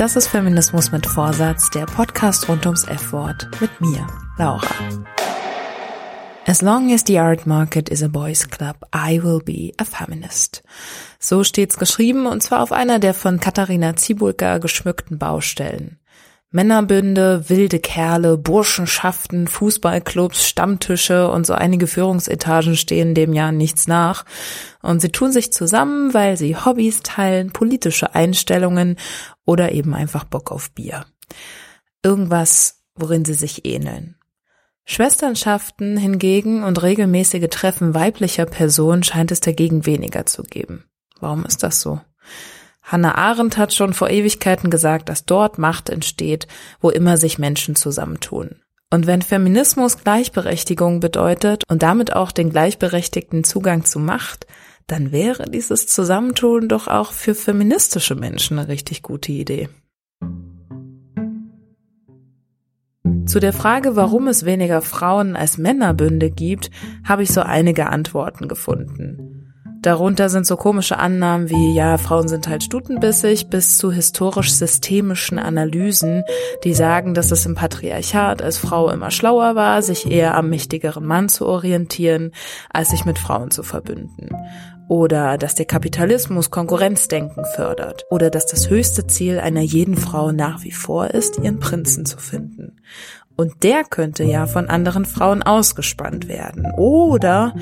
Das ist Feminismus mit Vorsatz, der Podcast rund ums F-Wort mit mir, Laura. As long as the art market is a boys club, I will be a feminist. So steht's geschrieben und zwar auf einer der von Katharina Zibulka geschmückten Baustellen. Männerbünde, wilde Kerle, Burschenschaften, Fußballclubs, Stammtische und so einige Führungsetagen stehen dem Jahr nichts nach. Und sie tun sich zusammen, weil sie Hobbys teilen, politische Einstellungen oder eben einfach Bock auf Bier. Irgendwas, worin sie sich ähneln. Schwesternschaften hingegen und regelmäßige Treffen weiblicher Personen scheint es dagegen weniger zu geben. Warum ist das so? Hannah Arendt hat schon vor Ewigkeiten gesagt, dass dort Macht entsteht, wo immer sich Menschen zusammentun. Und wenn Feminismus Gleichberechtigung bedeutet und damit auch den gleichberechtigten Zugang zu Macht, dann wäre dieses Zusammentun doch auch für feministische Menschen eine richtig gute Idee. Zu der Frage, warum es weniger Frauen als Männerbünde gibt, habe ich so einige Antworten gefunden. Darunter sind so komische Annahmen wie, ja, Frauen sind halt stutenbissig, bis zu historisch-systemischen Analysen, die sagen, dass es im Patriarchat als Frau immer schlauer war, sich eher am mächtigeren Mann zu orientieren, als sich mit Frauen zu verbünden. Oder dass der Kapitalismus Konkurrenzdenken fördert. Oder dass das höchste Ziel einer jeden Frau nach wie vor ist, ihren Prinzen zu finden. Und der könnte ja von anderen Frauen ausgespannt werden. Oder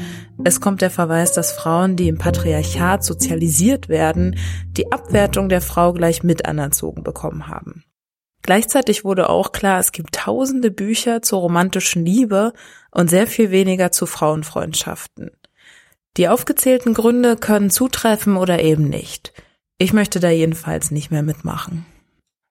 es kommt der Verweis, dass Frauen, die im Patriarchat sozialisiert werden, die Abwertung der Frau gleich mit anerzogen bekommen haben. Gleichzeitig wurde auch klar, es gibt tausende Bücher zur romantischen Liebe und sehr viel weniger zu Frauenfreundschaften. Die aufgezählten Gründe können zutreffen oder eben nicht. Ich möchte da jedenfalls nicht mehr mitmachen.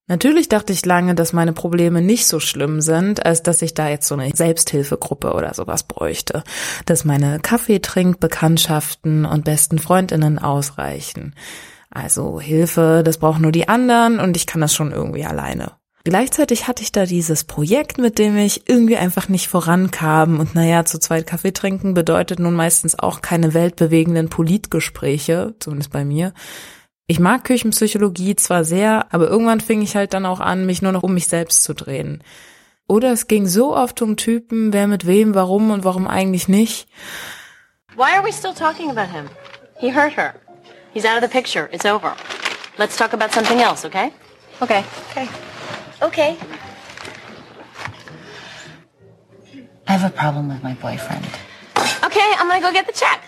Natürlich dachte ich lange, dass meine Probleme nicht so schlimm sind, als dass ich da jetzt so eine Selbsthilfegruppe oder sowas bräuchte. Dass meine Kaffeetrinkbekanntschaften und besten Freundinnen ausreichen. Also Hilfe, das brauchen nur die anderen und ich kann das schon irgendwie alleine. Gleichzeitig hatte ich da dieses Projekt, mit dem ich irgendwie einfach nicht vorankam. Und naja, zu zweit Kaffee trinken bedeutet nun meistens auch keine weltbewegenden Politgespräche, zumindest bei mir. Ich mag Küchenpsychologie zwar sehr, aber irgendwann fing ich halt dann auch an, mich nur noch um mich selbst zu drehen. Oder es ging so oft um Typen, wer mit wem, warum und warum eigentlich nicht. Why are we still talking about him? He hurt her. He's out of the picture. It's over. Let's talk about something else, okay? Okay. Okay. Okay. I have a problem with my boyfriend. Okay, I'm gonna go get the check.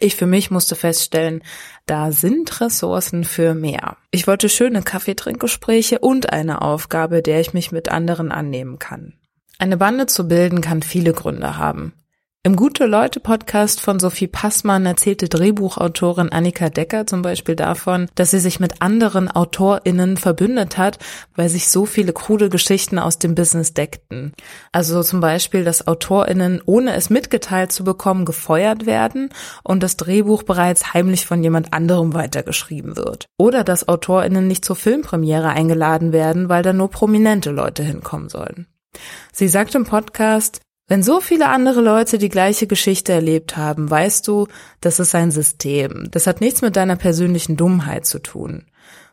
Ich für mich musste feststellen, da sind Ressourcen für mehr. Ich wollte schöne Kaffeetrinkgespräche und eine Aufgabe, der ich mich mit anderen annehmen kann. Eine Bande zu bilden kann viele Gründe haben. Im Gute-Leute-Podcast von Sophie Passmann erzählte Drehbuchautorin Annika Decker zum Beispiel davon, dass sie sich mit anderen AutorInnen verbündet hat, weil sich so viele krude Geschichten aus dem Business deckten. Also zum Beispiel, dass AutorInnen, ohne es mitgeteilt zu bekommen, gefeuert werden und das Drehbuch bereits heimlich von jemand anderem weitergeschrieben wird. Oder dass AutorInnen nicht zur Filmpremiere eingeladen werden, weil da nur prominente Leute hinkommen sollen. Sie sagt im Podcast, wenn so viele andere Leute die gleiche Geschichte erlebt haben, weißt du, das ist ein System. Das hat nichts mit deiner persönlichen Dummheit zu tun.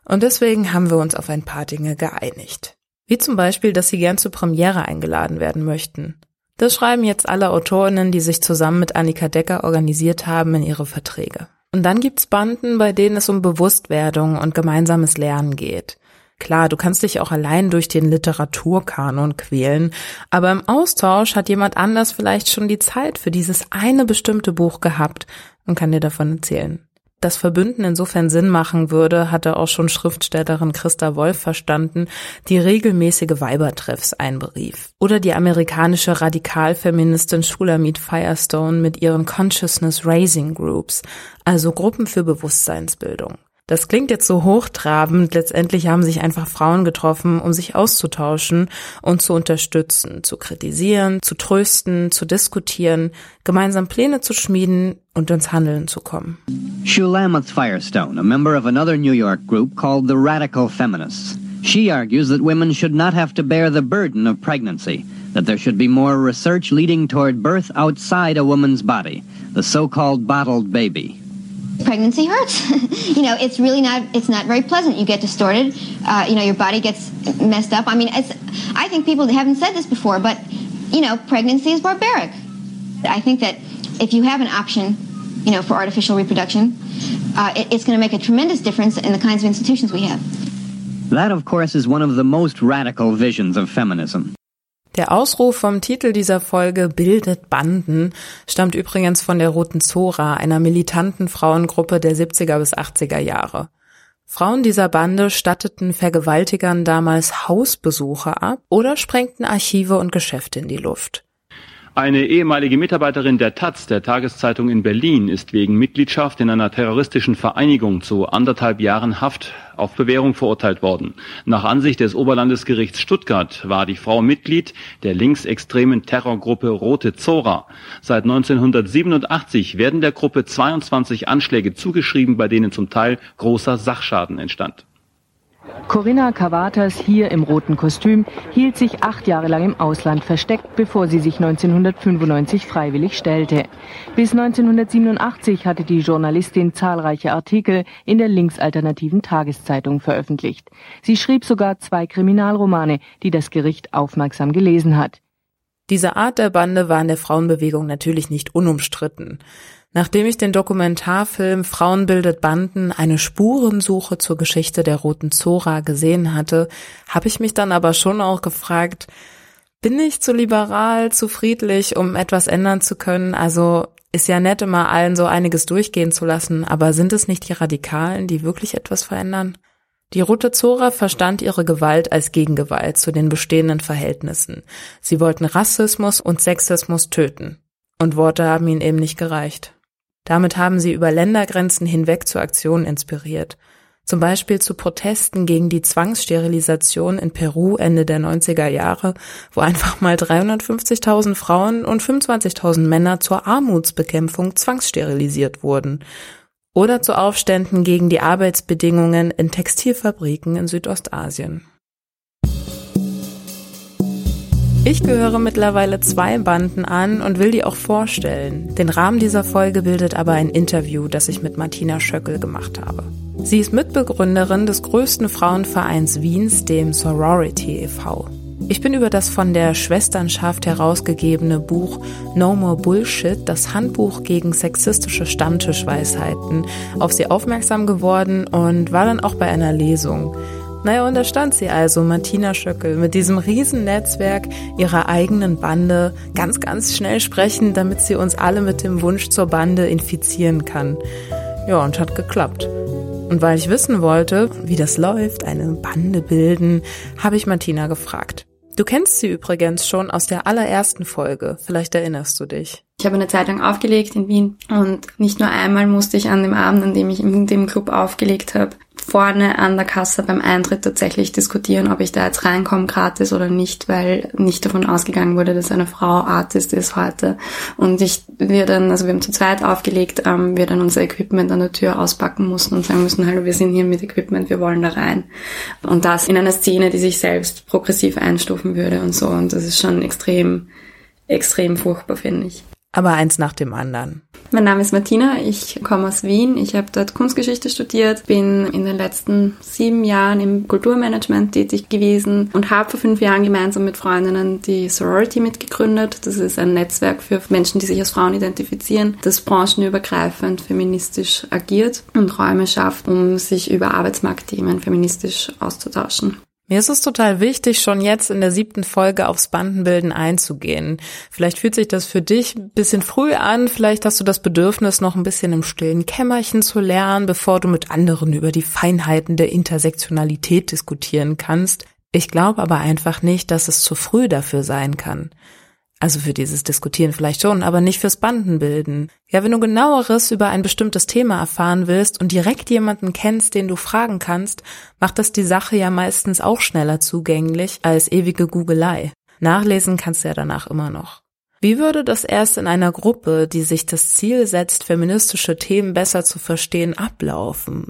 Und deswegen haben wir uns auf ein paar Dinge geeinigt. Wie zum Beispiel, dass sie gern zur Premiere eingeladen werden möchten. Das schreiben jetzt alle Autorinnen, die sich zusammen mit Annika Decker organisiert haben, in ihre Verträge. Und dann gibt's Banden, bei denen es um Bewusstwerdung und gemeinsames Lernen geht. Klar, du kannst dich auch allein durch den Literaturkanon quälen, aber im Austausch hat jemand anders vielleicht schon die Zeit für dieses eine bestimmte Buch gehabt und kann dir davon erzählen. Das Verbünden insofern Sinn machen würde, hatte auch schon Schriftstellerin Christa Wolf verstanden, die regelmäßige Weibertreffs einberief. Oder die amerikanische Radikalfeministin Shulamit Firestone mit ihren Consciousness Raising Groups, also Gruppen für Bewusstseinsbildung. Das klingt jetzt so hochtrabend. Letztendlich haben sich einfach Frauen getroffen, um sich auszutauschen und zu unterstützen, zu kritisieren, zu trösten, zu diskutieren, gemeinsam Pläne zu schmieden und ins Handeln zu kommen. Shulamith Firestone, a member of another New York group called the Radical Feminists. She argues that women should not have to bear the burden of pregnancy, that there should be more research leading toward birth outside a woman's body, the so-called bottled baby. Pregnancy hurts. you know, it's really not, it's not very pleasant. You get distorted. Uh, you know, your body gets messed up. I mean, it's, I think people haven't said this before, but, you know, pregnancy is barbaric. I think that if you have an option, you know, for artificial reproduction, uh, it, it's going to make a tremendous difference in the kinds of institutions we have. That, of course, is one of the most radical visions of feminism. Der Ausruf vom Titel dieser Folge Bildet Banden stammt übrigens von der Roten Zora, einer militanten Frauengruppe der 70er bis 80er Jahre. Frauen dieser Bande statteten Vergewaltigern damals Hausbesuche ab oder sprengten Archive und Geschäfte in die Luft. Eine ehemalige Mitarbeiterin der Taz, der Tageszeitung in Berlin, ist wegen Mitgliedschaft in einer terroristischen Vereinigung zu anderthalb Jahren Haft auf Bewährung verurteilt worden. Nach Ansicht des Oberlandesgerichts Stuttgart war die Frau Mitglied der linksextremen Terrorgruppe Rote Zora. Seit 1987 werden der Gruppe 22 Anschläge zugeschrieben, bei denen zum Teil großer Sachschaden entstand. Corinna Cavatas, hier im roten Kostüm, hielt sich acht Jahre lang im Ausland versteckt, bevor sie sich 1995 freiwillig stellte. Bis 1987 hatte die Journalistin zahlreiche Artikel in der linksalternativen Tageszeitung veröffentlicht. Sie schrieb sogar zwei Kriminalromane, die das Gericht aufmerksam gelesen hat. Diese Art der Bande war in der Frauenbewegung natürlich nicht unumstritten. Nachdem ich den Dokumentarfilm Frauen bildet Banden, eine Spurensuche zur Geschichte der Roten Zora gesehen hatte, habe ich mich dann aber schon auch gefragt, bin ich zu liberal, zu friedlich, um etwas ändern zu können? Also ist ja nett, immer allen so einiges durchgehen zu lassen, aber sind es nicht die Radikalen, die wirklich etwas verändern? Die Rote Zora verstand ihre Gewalt als Gegengewalt zu den bestehenden Verhältnissen. Sie wollten Rassismus und Sexismus töten. Und Worte haben ihnen eben nicht gereicht. Damit haben sie über Ländergrenzen hinweg zu Aktionen inspiriert. Zum Beispiel zu Protesten gegen die Zwangssterilisation in Peru Ende der 90er Jahre, wo einfach mal 350.000 Frauen und 25.000 Männer zur Armutsbekämpfung zwangssterilisiert wurden. Oder zu Aufständen gegen die Arbeitsbedingungen in Textilfabriken in Südostasien. Ich gehöre mittlerweile zwei Banden an und will die auch vorstellen. Den Rahmen dieser Folge bildet aber ein Interview, das ich mit Martina Schöckel gemacht habe. Sie ist Mitbegründerin des größten Frauenvereins Wiens, dem Sorority e.V. Ich bin über das von der Schwesternschaft herausgegebene Buch No More Bullshit, das Handbuch gegen sexistische Stammtischweisheiten, auf sie aufmerksam geworden und war dann auch bei einer Lesung. Naja, und da stand sie also, Martina Schöckel, mit diesem Riesennetzwerk ihrer eigenen Bande ganz, ganz schnell sprechen, damit sie uns alle mit dem Wunsch zur Bande infizieren kann. Ja, und hat geklappt. Und weil ich wissen wollte, wie das läuft, eine Bande bilden, habe ich Martina gefragt. Du kennst sie übrigens schon aus der allerersten Folge. Vielleicht erinnerst du dich. Ich habe eine Zeitung aufgelegt in Wien und nicht nur einmal musste ich an dem Abend, an dem ich in dem Club aufgelegt habe, vorne an der Kasse beim Eintritt tatsächlich diskutieren, ob ich da jetzt reinkomme gratis oder nicht, weil nicht davon ausgegangen wurde, dass eine Frau Artist ist heute. Und ich, wir dann, also wir haben zu zweit aufgelegt, ähm, wir dann unser Equipment an der Tür auspacken mussten und sagen müssen, hallo, wir sind hier mit Equipment, wir wollen da rein. Und das in einer Szene, die sich selbst progressiv einstufen würde und so. Und das ist schon extrem, extrem furchtbar, finde ich. Aber eins nach dem anderen. Mein Name ist Martina, ich komme aus Wien. Ich habe dort Kunstgeschichte studiert, bin in den letzten sieben Jahren im Kulturmanagement tätig gewesen und habe vor fünf Jahren gemeinsam mit Freundinnen die Sorority mitgegründet. Das ist ein Netzwerk für Menschen, die sich als Frauen identifizieren, das branchenübergreifend feministisch agiert und Räume schafft, um sich über Arbeitsmarktthemen feministisch auszutauschen. Mir ist es total wichtig, schon jetzt in der siebten Folge aufs Bandenbilden einzugehen. Vielleicht fühlt sich das für dich ein bisschen früh an, vielleicht hast du das Bedürfnis, noch ein bisschen im stillen Kämmerchen zu lernen, bevor du mit anderen über die Feinheiten der Intersektionalität diskutieren kannst. Ich glaube aber einfach nicht, dass es zu früh dafür sein kann. Also für dieses Diskutieren vielleicht schon, aber nicht fürs Bandenbilden. Ja, wenn du genaueres über ein bestimmtes Thema erfahren willst und direkt jemanden kennst, den du fragen kannst, macht das die Sache ja meistens auch schneller zugänglich als ewige Googelei. Nachlesen kannst du ja danach immer noch. Wie würde das erst in einer Gruppe, die sich das Ziel setzt, feministische Themen besser zu verstehen, ablaufen?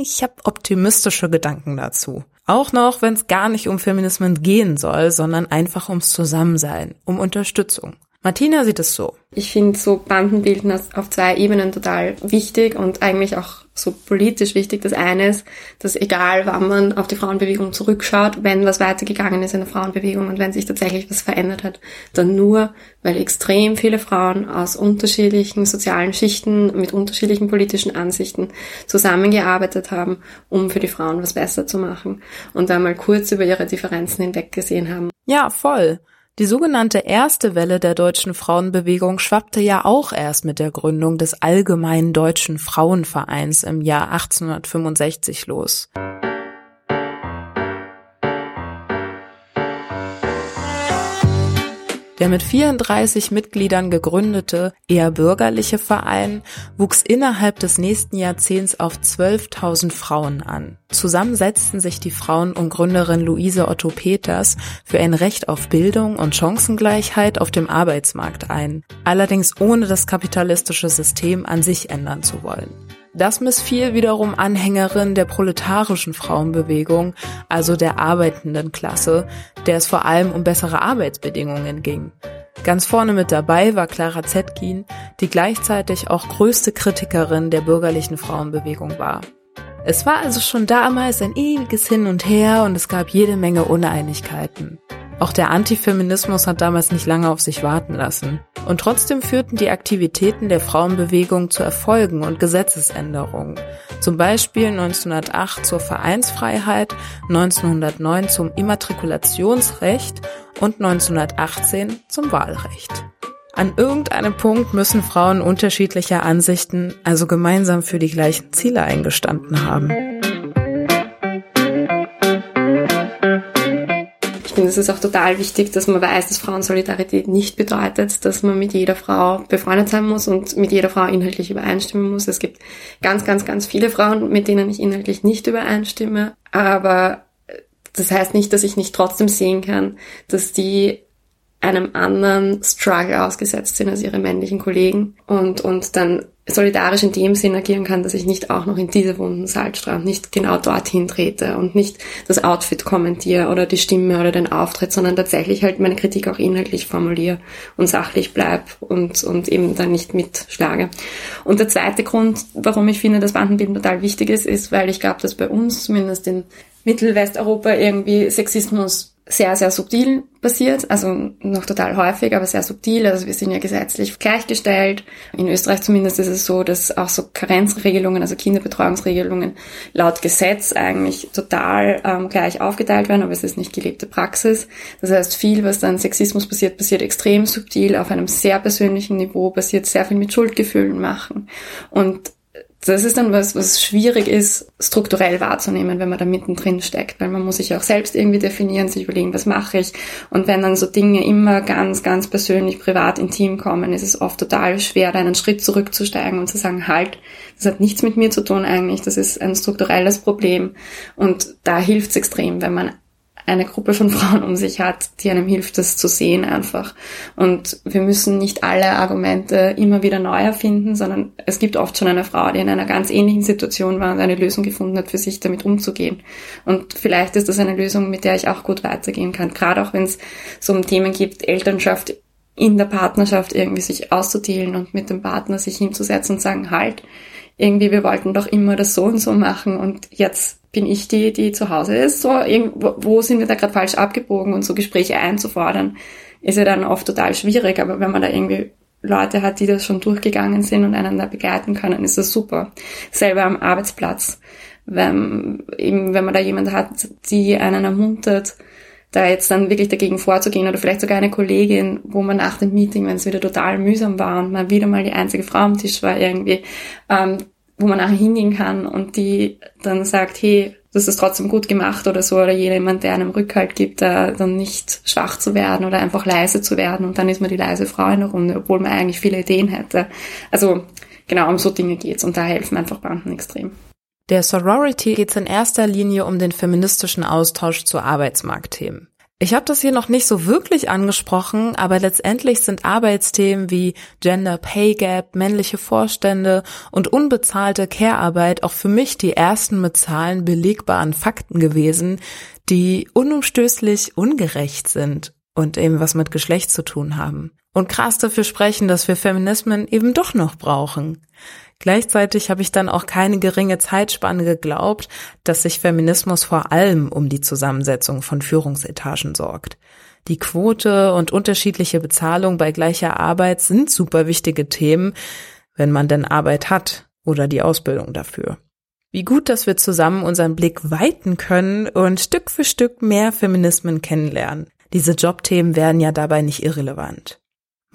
Ich habe optimistische Gedanken dazu. Auch noch, wenn es gar nicht um Feminismen gehen soll, sondern einfach ums Zusammensein, um Unterstützung. Martina sieht es so. Ich finde so Bandenbilden auf zwei Ebenen total wichtig und eigentlich auch so politisch wichtig. Das eine ist, dass egal wann man auf die Frauenbewegung zurückschaut, wenn was weitergegangen ist in der Frauenbewegung und wenn sich tatsächlich was verändert hat, dann nur, weil extrem viele Frauen aus unterschiedlichen sozialen Schichten mit unterschiedlichen politischen Ansichten zusammengearbeitet haben, um für die Frauen was besser zu machen und da mal kurz über ihre Differenzen hinweggesehen haben. Ja, voll. Die sogenannte erste Welle der deutschen Frauenbewegung schwappte ja auch erst mit der Gründung des Allgemeinen Deutschen Frauenvereins im Jahr 1865 los. Der mit 34 Mitgliedern gegründete, eher bürgerliche Verein wuchs innerhalb des nächsten Jahrzehnts auf 12.000 Frauen an. Zusammen setzten sich die Frauen um Gründerin Luise Otto Peters für ein Recht auf Bildung und Chancengleichheit auf dem Arbeitsmarkt ein, allerdings ohne das kapitalistische System an sich ändern zu wollen. Das missfiel wiederum Anhängerinnen der proletarischen Frauenbewegung, also der arbeitenden Klasse, der es vor allem um bessere Arbeitsbedingungen ging. Ganz vorne mit dabei war Clara Zetkin, die gleichzeitig auch größte Kritikerin der bürgerlichen Frauenbewegung war. Es war also schon damals ein ewiges Hin und Her und es gab jede Menge Uneinigkeiten. Auch der Antifeminismus hat damals nicht lange auf sich warten lassen. Und trotzdem führten die Aktivitäten der Frauenbewegung zu Erfolgen und Gesetzesänderungen. Zum Beispiel 1908 zur Vereinsfreiheit, 1909 zum Immatrikulationsrecht und 1918 zum Wahlrecht. An irgendeinem Punkt müssen Frauen unterschiedlicher Ansichten also gemeinsam für die gleichen Ziele eingestanden haben. Finde, es ist auch total wichtig, dass man weiß, dass Frauensolidarität nicht bedeutet, dass man mit jeder Frau befreundet sein muss und mit jeder Frau inhaltlich übereinstimmen muss. Es gibt ganz, ganz, ganz viele Frauen, mit denen ich inhaltlich nicht übereinstimme. Aber das heißt nicht, dass ich nicht trotzdem sehen kann, dass die einem anderen Struggle ausgesetzt sind als ihre männlichen Kollegen und, und dann solidarisch in dem Sinn agieren kann, dass ich nicht auch noch in diese wunden Salzstrand nicht genau dorthin trete und nicht das Outfit kommentiere oder die Stimme oder den Auftritt, sondern tatsächlich halt meine Kritik auch inhaltlich formuliere und sachlich bleib und, und eben dann nicht mitschlage. Und der zweite Grund, warum ich finde, dass Bandenbilden total wichtig ist, ist, weil ich glaube, dass bei uns zumindest in Mittelwesteuropa irgendwie Sexismus sehr, sehr subtil passiert, also noch total häufig, aber sehr subtil. Also wir sind ja gesetzlich gleichgestellt. In Österreich zumindest ist es so, dass auch so Karenzregelungen, also Kinderbetreuungsregelungen laut Gesetz eigentlich total ähm, gleich aufgeteilt werden, aber es ist nicht gelebte Praxis. Das heißt, viel, was dann Sexismus passiert, passiert extrem subtil, auf einem sehr persönlichen Niveau, passiert sehr viel mit Schuldgefühlen machen. Und das ist dann was, was schwierig ist, strukturell wahrzunehmen, wenn man da mittendrin steckt, weil man muss sich auch selbst irgendwie definieren, sich überlegen, was mache ich. Und wenn dann so Dinge immer ganz, ganz persönlich, privat, intim kommen, ist es oft total schwer, da einen Schritt zurückzusteigen und zu sagen, halt, das hat nichts mit mir zu tun eigentlich, das ist ein strukturelles Problem. Und da hilft es extrem, wenn man eine Gruppe von Frauen um sich hat, die einem hilft, das zu sehen einfach. Und wir müssen nicht alle Argumente immer wieder neu erfinden, sondern es gibt oft schon eine Frau, die in einer ganz ähnlichen Situation war und eine Lösung gefunden hat, für sich damit umzugehen. Und vielleicht ist das eine Lösung, mit der ich auch gut weitergehen kann. Gerade auch wenn es so um Themen gibt, Elternschaft in der Partnerschaft irgendwie sich auszuteilen und mit dem Partner sich hinzusetzen und sagen, halt, irgendwie, wir wollten doch immer das so und so machen und jetzt bin ich die, die zu Hause ist. So, irgendwo, wo sind wir da gerade falsch abgebogen und so Gespräche einzufordern, ist ja dann oft total schwierig. Aber wenn man da irgendwie Leute hat, die das schon durchgegangen sind und einander begleiten können, ist das super. Selber am Arbeitsplatz. Wenn, eben, wenn man da jemand hat, die einen ermuntert, da jetzt dann wirklich dagegen vorzugehen oder vielleicht sogar eine Kollegin, wo man nach dem Meeting, wenn es wieder total mühsam war und man wieder mal die einzige Frau am Tisch war irgendwie, ähm, wo man nachher hingehen kann und die dann sagt, hey, das ist trotzdem gut gemacht oder so, oder jemand, der einem Rückhalt gibt, da dann nicht schwach zu werden oder einfach leise zu werden und dann ist man die leise Frau in der Runde, obwohl man eigentlich viele Ideen hätte. Also genau um so Dinge geht's und da helfen einfach Banden extrem. Der Sorority geht es in erster Linie um den feministischen Austausch zu Arbeitsmarktthemen. Ich habe das hier noch nicht so wirklich angesprochen, aber letztendlich sind Arbeitsthemen wie Gender Pay Gap, männliche Vorstände und unbezahlte Care-Arbeit auch für mich die ersten mit Zahlen belegbaren Fakten gewesen, die unumstößlich ungerecht sind und eben was mit Geschlecht zu tun haben. Und krass dafür sprechen, dass wir Feminismen eben doch noch brauchen. Gleichzeitig habe ich dann auch keine geringe Zeitspanne geglaubt, dass sich Feminismus vor allem um die Zusammensetzung von Führungsetagen sorgt. Die Quote und unterschiedliche Bezahlung bei gleicher Arbeit sind super wichtige Themen, wenn man denn Arbeit hat oder die Ausbildung dafür. Wie gut, dass wir zusammen unseren Blick weiten können und Stück für Stück mehr Feminismen kennenlernen. Diese Jobthemen werden ja dabei nicht irrelevant.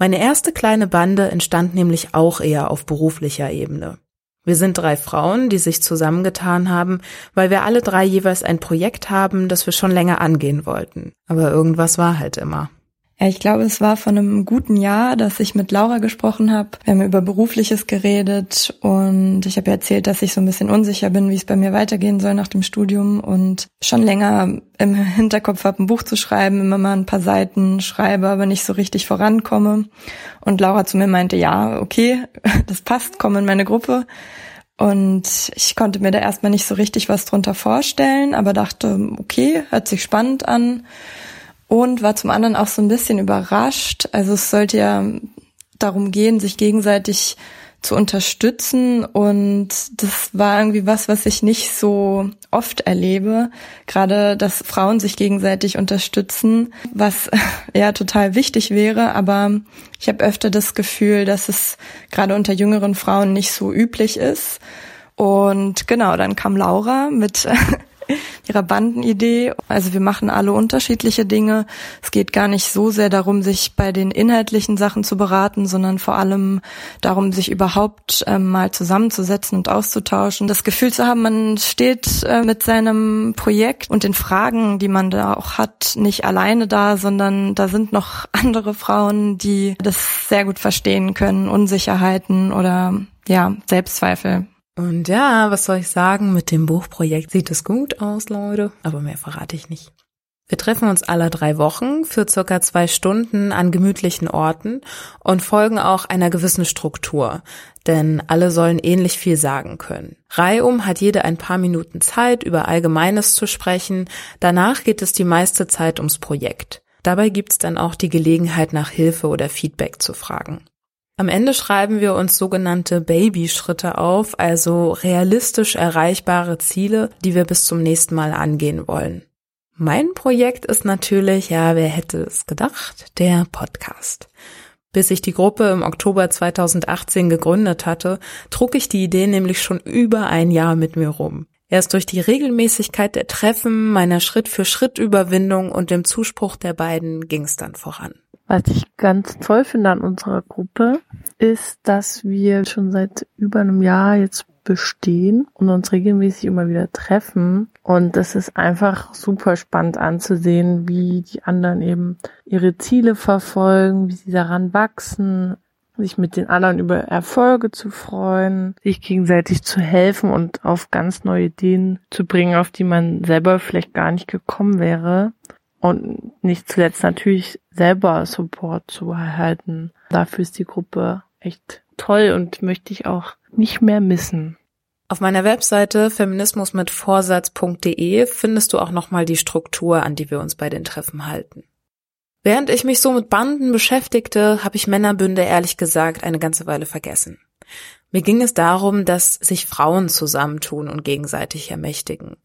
Meine erste kleine Bande entstand nämlich auch eher auf beruflicher Ebene. Wir sind drei Frauen, die sich zusammengetan haben, weil wir alle drei jeweils ein Projekt haben, das wir schon länger angehen wollten. Aber irgendwas war halt immer. Ja, ich glaube, es war von einem guten Jahr, dass ich mit Laura gesprochen habe. Wir haben über Berufliches geredet und ich habe erzählt, dass ich so ein bisschen unsicher bin, wie es bei mir weitergehen soll nach dem Studium und schon länger im Hinterkopf habe, ein Buch zu schreiben, immer mal ein paar Seiten schreibe, aber nicht so richtig vorankomme. Und Laura zu mir meinte, ja, okay, das passt, komm in meine Gruppe. Und ich konnte mir da erstmal nicht so richtig was drunter vorstellen, aber dachte, okay, hört sich spannend an und war zum anderen auch so ein bisschen überrascht. Also es sollte ja darum gehen, sich gegenseitig zu unterstützen und das war irgendwie was, was ich nicht so oft erlebe, gerade dass Frauen sich gegenseitig unterstützen, was ja total wichtig wäre, aber ich habe öfter das Gefühl, dass es gerade unter jüngeren Frauen nicht so üblich ist. Und genau, dann kam Laura mit ihrer Bandenidee. Also wir machen alle unterschiedliche Dinge. Es geht gar nicht so sehr darum, sich bei den inhaltlichen Sachen zu beraten, sondern vor allem darum, sich überhaupt ähm, mal zusammenzusetzen und auszutauschen. Das Gefühl zu haben, man steht äh, mit seinem Projekt und den Fragen, die man da auch hat, nicht alleine da, sondern da sind noch andere Frauen, die das sehr gut verstehen können, Unsicherheiten oder ja, Selbstzweifel. Und ja, was soll ich sagen, mit dem Buchprojekt sieht es gut aus, Leute, aber mehr verrate ich nicht. Wir treffen uns alle drei Wochen für circa zwei Stunden an gemütlichen Orten und folgen auch einer gewissen Struktur, denn alle sollen ähnlich viel sagen können. Reihum hat jede ein paar Minuten Zeit, über Allgemeines zu sprechen, danach geht es die meiste Zeit ums Projekt. Dabei gibt's dann auch die Gelegenheit, nach Hilfe oder Feedback zu fragen. Am Ende schreiben wir uns sogenannte Baby-Schritte auf, also realistisch erreichbare Ziele, die wir bis zum nächsten Mal angehen wollen. Mein Projekt ist natürlich, ja, wer hätte es gedacht, der Podcast. Bis ich die Gruppe im Oktober 2018 gegründet hatte, trug ich die Idee nämlich schon über ein Jahr mit mir rum. Erst durch die Regelmäßigkeit der Treffen, meiner Schritt-für-Schritt-Überwindung und dem Zuspruch der beiden ging es dann voran. Was ich ganz toll finde an unserer Gruppe, ist, dass wir schon seit über einem Jahr jetzt bestehen und uns regelmäßig immer wieder treffen. Und das ist einfach super spannend anzusehen, wie die anderen eben ihre Ziele verfolgen, wie sie daran wachsen, sich mit den anderen über Erfolge zu freuen, sich gegenseitig zu helfen und auf ganz neue Ideen zu bringen, auf die man selber vielleicht gar nicht gekommen wäre und nicht zuletzt natürlich selber Support zu erhalten. Dafür ist die Gruppe echt toll und möchte ich auch nicht mehr missen. Auf meiner Webseite feminismusmitvorsatz.de findest du auch nochmal die Struktur, an die wir uns bei den Treffen halten. Während ich mich so mit Banden beschäftigte, habe ich Männerbünde ehrlich gesagt eine ganze Weile vergessen. Mir ging es darum, dass sich Frauen zusammentun und gegenseitig ermächtigen.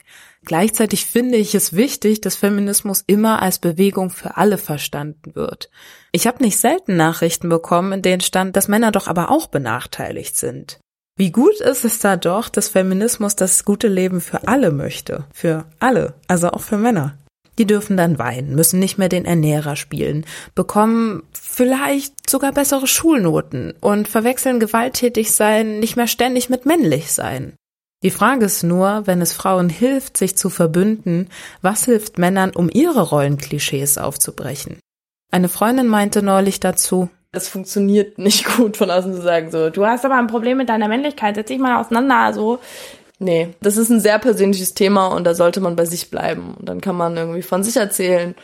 Gleichzeitig finde ich es wichtig, dass Feminismus immer als Bewegung für alle verstanden wird. Ich habe nicht selten Nachrichten bekommen, in denen stand, dass Männer doch aber auch benachteiligt sind. Wie gut ist es da doch, dass Feminismus das gute Leben für alle möchte. Für alle, also auch für Männer. Die dürfen dann weinen, müssen nicht mehr den Ernährer spielen, bekommen vielleicht sogar bessere Schulnoten und verwechseln gewalttätig sein nicht mehr ständig mit männlich sein. Die Frage ist nur, wenn es Frauen hilft, sich zu verbünden, was hilft Männern, um ihre Rollenklischees aufzubrechen? Eine Freundin meinte neulich dazu, es funktioniert nicht gut von außen zu sagen, so, du hast aber ein Problem mit deiner Männlichkeit, setz dich mal auseinander, so. Nee, das ist ein sehr persönliches Thema und da sollte man bei sich bleiben. Und dann kann man irgendwie von sich erzählen,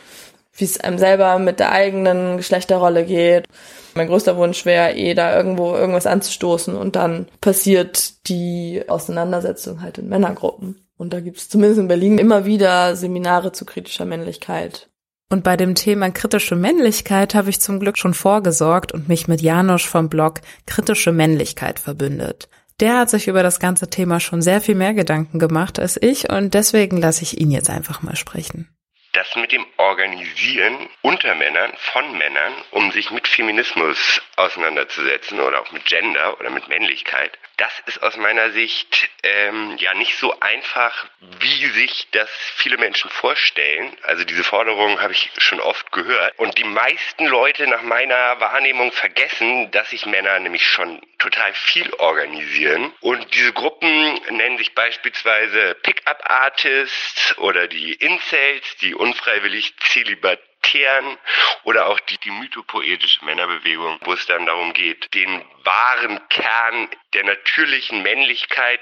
wie es einem selber mit der eigenen Geschlechterrolle geht. Mein größter Wunsch wäre eh, da irgendwo irgendwas anzustoßen und dann passiert die Auseinandersetzung halt in Männergruppen. Und da gibt es zumindest in Berlin immer wieder Seminare zu kritischer Männlichkeit. Und bei dem Thema kritische Männlichkeit habe ich zum Glück schon vorgesorgt und mich mit Janosch vom Blog Kritische Männlichkeit verbündet. Der hat sich über das ganze Thema schon sehr viel mehr Gedanken gemacht als ich und deswegen lasse ich ihn jetzt einfach mal sprechen. Das mit dem Organisieren unter Männern, von Männern, um sich mit Feminismus auseinanderzusetzen oder auch mit Gender oder mit Männlichkeit, das ist aus meiner Sicht ähm, ja nicht so einfach, wie sich das viele Menschen vorstellen. Also diese Forderung habe ich schon oft gehört. Und die meisten Leute nach meiner Wahrnehmung vergessen, dass sich Männer nämlich schon total viel organisieren. Und diese Gruppen nennen sich beispielsweise Pickup Artists oder die Incels, die unfreiwillig zelibatären oder auch die, die mythopoetische Männerbewegung, wo es dann darum geht, den wahren Kern der natürlichen Männlichkeit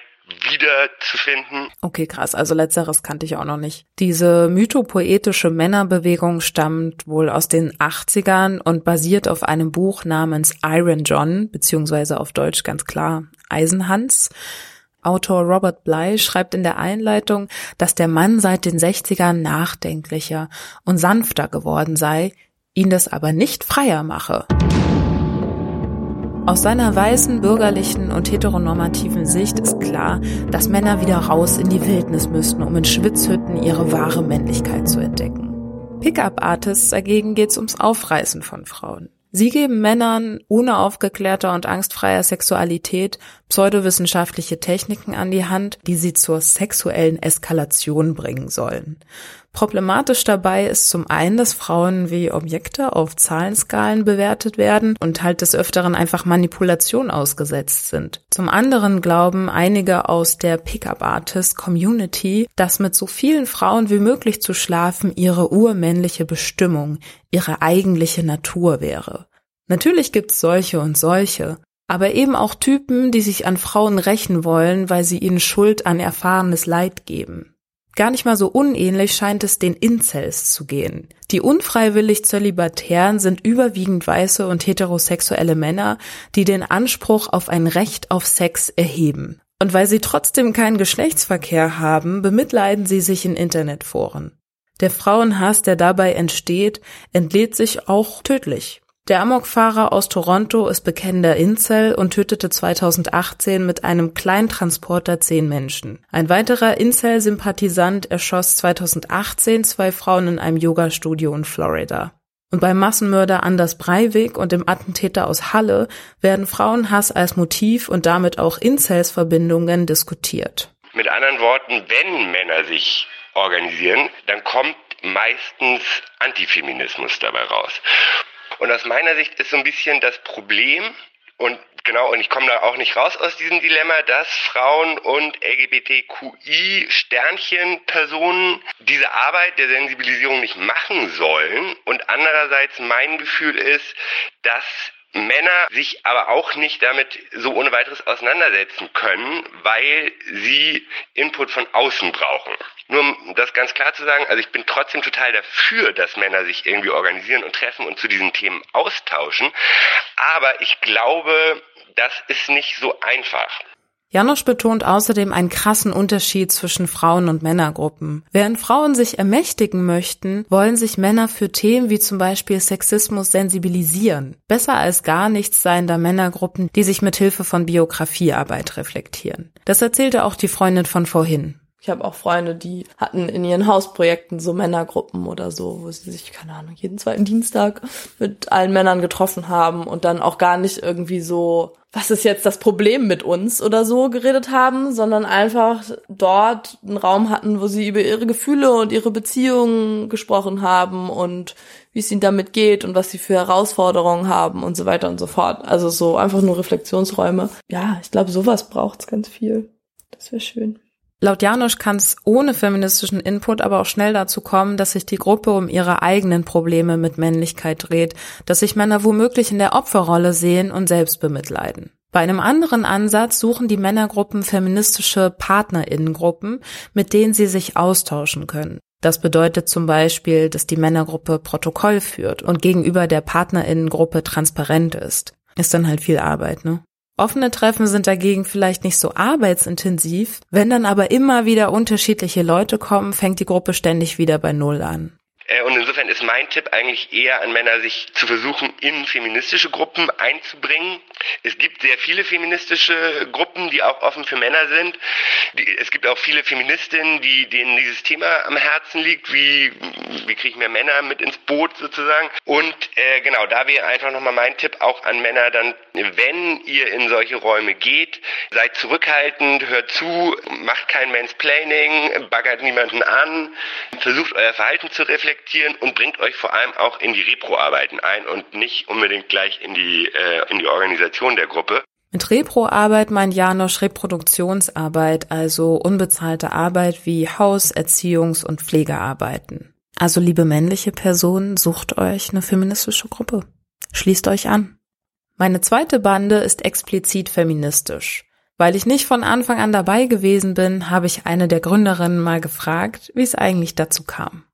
wiederzufinden. Okay, krass. Also letzteres kannte ich auch noch nicht. Diese mythopoetische Männerbewegung stammt wohl aus den 80ern und basiert auf einem Buch namens Iron John, beziehungsweise auf Deutsch ganz klar Eisenhans. Autor Robert Bly schreibt in der Einleitung, dass der Mann seit den 60ern nachdenklicher und sanfter geworden sei, ihn das aber nicht freier mache. Aus seiner weißen, bürgerlichen und heteronormativen Sicht ist klar, dass Männer wieder raus in die Wildnis müssten, um in Schwitzhütten ihre wahre Männlichkeit zu entdecken. Pickup-Artists dagegen geht's ums Aufreißen von Frauen. Sie geben Männern ohne aufgeklärter und angstfreier Sexualität pseudowissenschaftliche Techniken an die Hand, die sie zur sexuellen Eskalation bringen sollen. Problematisch dabei ist zum einen, dass Frauen wie Objekte auf Zahlenskalen bewertet werden und halt des Öfteren einfach Manipulation ausgesetzt sind. Zum anderen glauben einige aus der Pickup-Artist-Community, dass mit so vielen Frauen wie möglich zu schlafen ihre urmännliche Bestimmung, ihre eigentliche Natur wäre. Natürlich gibt's solche und solche, aber eben auch Typen, die sich an Frauen rächen wollen, weil sie ihnen Schuld an erfahrenes Leid geben. Gar nicht mal so unähnlich scheint es den Incels zu gehen. Die unfreiwillig Zölibatären sind überwiegend weiße und heterosexuelle Männer, die den Anspruch auf ein Recht auf Sex erheben. Und weil sie trotzdem keinen Geschlechtsverkehr haben, bemitleiden sie sich in Internetforen. Der Frauenhass, der dabei entsteht, entlädt sich auch tödlich. Der Amokfahrer aus Toronto ist bekennender Incel und tötete 2018 mit einem Kleintransporter zehn Menschen. Ein weiterer Incel-Sympathisant erschoss 2018 zwei Frauen in einem Yoga-Studio in Florida. Und beim Massenmörder Anders Breivik und dem Attentäter aus Halle werden Frauenhass als Motiv und damit auch Incels-Verbindungen diskutiert. Mit anderen Worten, wenn Männer sich organisieren, dann kommt meistens Antifeminismus dabei raus. Und aus meiner Sicht ist so ein bisschen das Problem, und genau, und ich komme da auch nicht raus aus diesem Dilemma, dass Frauen und LGBTQI-Sternchen-Personen diese Arbeit der Sensibilisierung nicht machen sollen. Und andererseits mein Gefühl ist, dass Männer sich aber auch nicht damit so ohne weiteres auseinandersetzen können, weil sie Input von außen brauchen. Nur um das ganz klar zu sagen, also ich bin trotzdem total dafür, dass Männer sich irgendwie organisieren und treffen und zu diesen Themen austauschen. Aber ich glaube, das ist nicht so einfach. Janosch betont außerdem einen krassen Unterschied zwischen Frauen- und Männergruppen. Während Frauen sich ermächtigen möchten, wollen sich Männer für Themen wie zum Beispiel Sexismus sensibilisieren. Besser als gar nichts seien da Männergruppen, die sich mit Hilfe von Biografiearbeit reflektieren. Das erzählte auch die Freundin von vorhin. Ich habe auch Freunde, die hatten in ihren Hausprojekten so Männergruppen oder so, wo sie sich, keine Ahnung, jeden zweiten Dienstag mit allen Männern getroffen haben und dann auch gar nicht irgendwie so was ist jetzt das Problem mit uns oder so geredet haben, sondern einfach dort einen Raum hatten, wo sie über ihre Gefühle und ihre Beziehungen gesprochen haben und wie es ihnen damit geht und was sie für Herausforderungen haben und so weiter und so fort. Also so einfach nur Reflexionsräume. Ja, ich glaube, sowas braucht's ganz viel. Das wäre schön. Laut Janosch kann es ohne feministischen Input aber auch schnell dazu kommen, dass sich die Gruppe um ihre eigenen Probleme mit Männlichkeit dreht, dass sich Männer womöglich in der Opferrolle sehen und selbst bemitleiden. Bei einem anderen Ansatz suchen die Männergruppen feministische Partnerinnengruppen, mit denen sie sich austauschen können. Das bedeutet zum Beispiel, dass die Männergruppe Protokoll führt und gegenüber der Partnerinnengruppe transparent ist. Ist dann halt viel Arbeit, ne? Offene Treffen sind dagegen vielleicht nicht so arbeitsintensiv. Wenn dann aber immer wieder unterschiedliche Leute kommen, fängt die Gruppe ständig wieder bei Null an. Äh, und insofern ist mein Tipp eigentlich eher an Männer, sich zu versuchen, in feministische Gruppen einzubringen. Es gibt sehr viele feministische Gruppen, die auch offen für Männer sind. Es gibt auch viele Feministinnen, die, denen dieses Thema am Herzen liegt, wie, wie kriege ich mehr Männer mit ins Boot sozusagen. Und äh, genau, da wäre einfach nochmal mein Tipp auch an Männer dann, wenn ihr in solche Räume geht, seid zurückhaltend, hört zu, macht kein Mansplaining, baggert niemanden an, versucht euer Verhalten zu reflektieren und bringt euch vor allem auch in die Repro-Arbeiten ein und nicht unbedingt gleich in die, äh, in die Organisation der Gruppe. Mit Repro-Arbeit meint Janosch Reproduktionsarbeit, also unbezahlte Arbeit wie Haus-, Erziehungs- und Pflegearbeiten. Also liebe männliche Personen, sucht euch eine feministische Gruppe. Schließt euch an. Meine zweite Bande ist explizit feministisch. Weil ich nicht von Anfang an dabei gewesen bin, habe ich eine der Gründerinnen mal gefragt, wie es eigentlich dazu kam.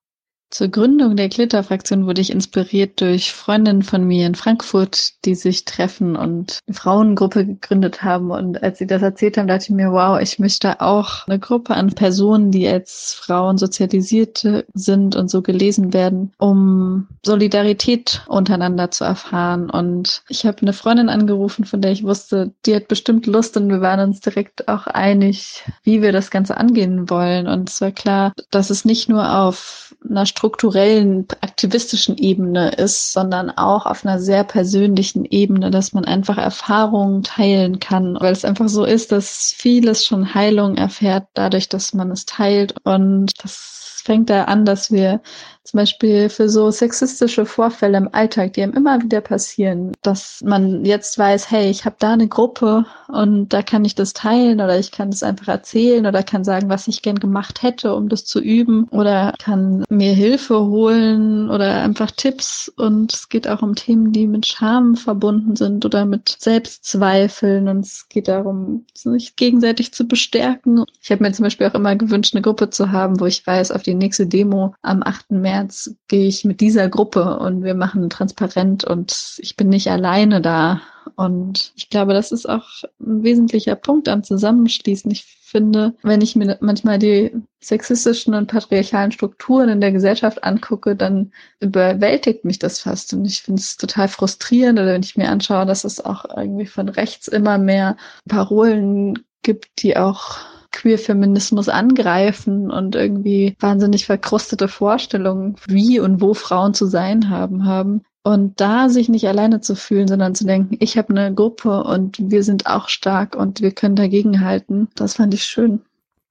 Zur Gründung der Glitter-Fraktion wurde ich inspiriert durch Freundinnen von mir in Frankfurt, die sich treffen und eine Frauengruppe gegründet haben. Und als sie das erzählt haben, dachte ich mir, wow, ich möchte auch eine Gruppe an Personen, die als Frauen sozialisiert sind und so gelesen werden, um Solidarität untereinander zu erfahren. Und ich habe eine Freundin angerufen, von der ich wusste, die hat bestimmt Lust und wir waren uns direkt auch einig, wie wir das Ganze angehen wollen. Und es war klar, dass es nicht nur auf einer strukturellen, aktivistischen Ebene ist, sondern auch auf einer sehr persönlichen Ebene, dass man einfach Erfahrungen teilen kann, weil es einfach so ist, dass vieles schon Heilung erfährt dadurch, dass man es teilt. Und das fängt da an, dass wir zum Beispiel für so sexistische Vorfälle im Alltag, die einem immer wieder passieren, dass man jetzt weiß, hey, ich habe da eine Gruppe und da kann ich das teilen oder ich kann das einfach erzählen oder kann sagen, was ich gern gemacht hätte, um das zu üben oder kann mir Hilfe holen oder einfach Tipps und es geht auch um Themen, die mit Scham verbunden sind oder mit Selbstzweifeln und es geht darum, sich gegenseitig zu bestärken. Ich habe mir zum Beispiel auch immer gewünscht, eine Gruppe zu haben, wo ich weiß, auf die nächste Demo am 8. März März gehe ich mit dieser Gruppe und wir machen transparent und ich bin nicht alleine da. Und ich glaube, das ist auch ein wesentlicher Punkt am Zusammenschließen. Ich finde, wenn ich mir manchmal die sexistischen und patriarchalen Strukturen in der Gesellschaft angucke, dann überwältigt mich das fast. Und ich finde es total frustrierend, oder wenn ich mir anschaue, dass es auch irgendwie von rechts immer mehr Parolen gibt, die auch Queerfeminismus angreifen und irgendwie wahnsinnig verkrustete Vorstellungen, wie und wo Frauen zu sein haben, haben. Und da sich nicht alleine zu fühlen, sondern zu denken, ich habe eine Gruppe und wir sind auch stark und wir können dagegenhalten, das fand ich schön.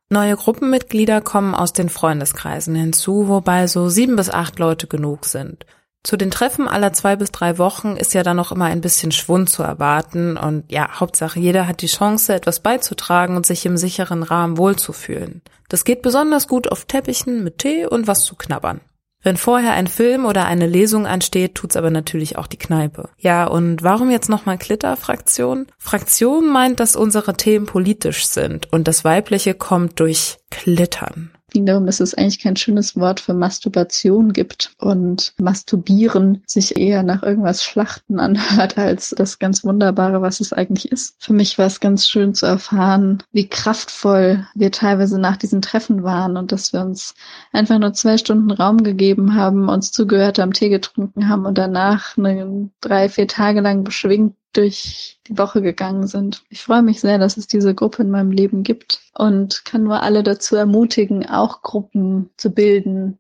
Neue Gruppenmitglieder kommen aus den Freundeskreisen hinzu, wobei so sieben bis acht Leute genug sind. Zu den Treffen aller zwei bis drei Wochen ist ja dann noch immer ein bisschen Schwund zu erwarten und ja, Hauptsache jeder hat die Chance, etwas beizutragen und sich im sicheren Rahmen wohlzufühlen. Das geht besonders gut auf Teppichen mit Tee und was zu knabbern. Wenn vorher ein Film oder eine Lesung ansteht, tut's aber natürlich auch die Kneipe. Ja, und warum jetzt nochmal Klitter-Fraktion? Fraktion meint, dass unsere Themen politisch sind und das Weibliche kommt durch Klittern. Ging darum, dass es eigentlich kein schönes Wort für Masturbation gibt und Masturbieren sich eher nach irgendwas Schlachten anhört als das ganz Wunderbare, was es eigentlich ist. Für mich war es ganz schön zu erfahren, wie kraftvoll wir teilweise nach diesen Treffen waren und dass wir uns einfach nur zwei Stunden Raum gegeben haben, uns zugehört haben, Tee getrunken haben und danach eine, drei, vier Tage lang beschwingt durch die Woche gegangen sind. Ich freue mich sehr, dass es diese Gruppe in meinem Leben gibt und kann nur alle dazu ermutigen, auch Gruppen zu bilden.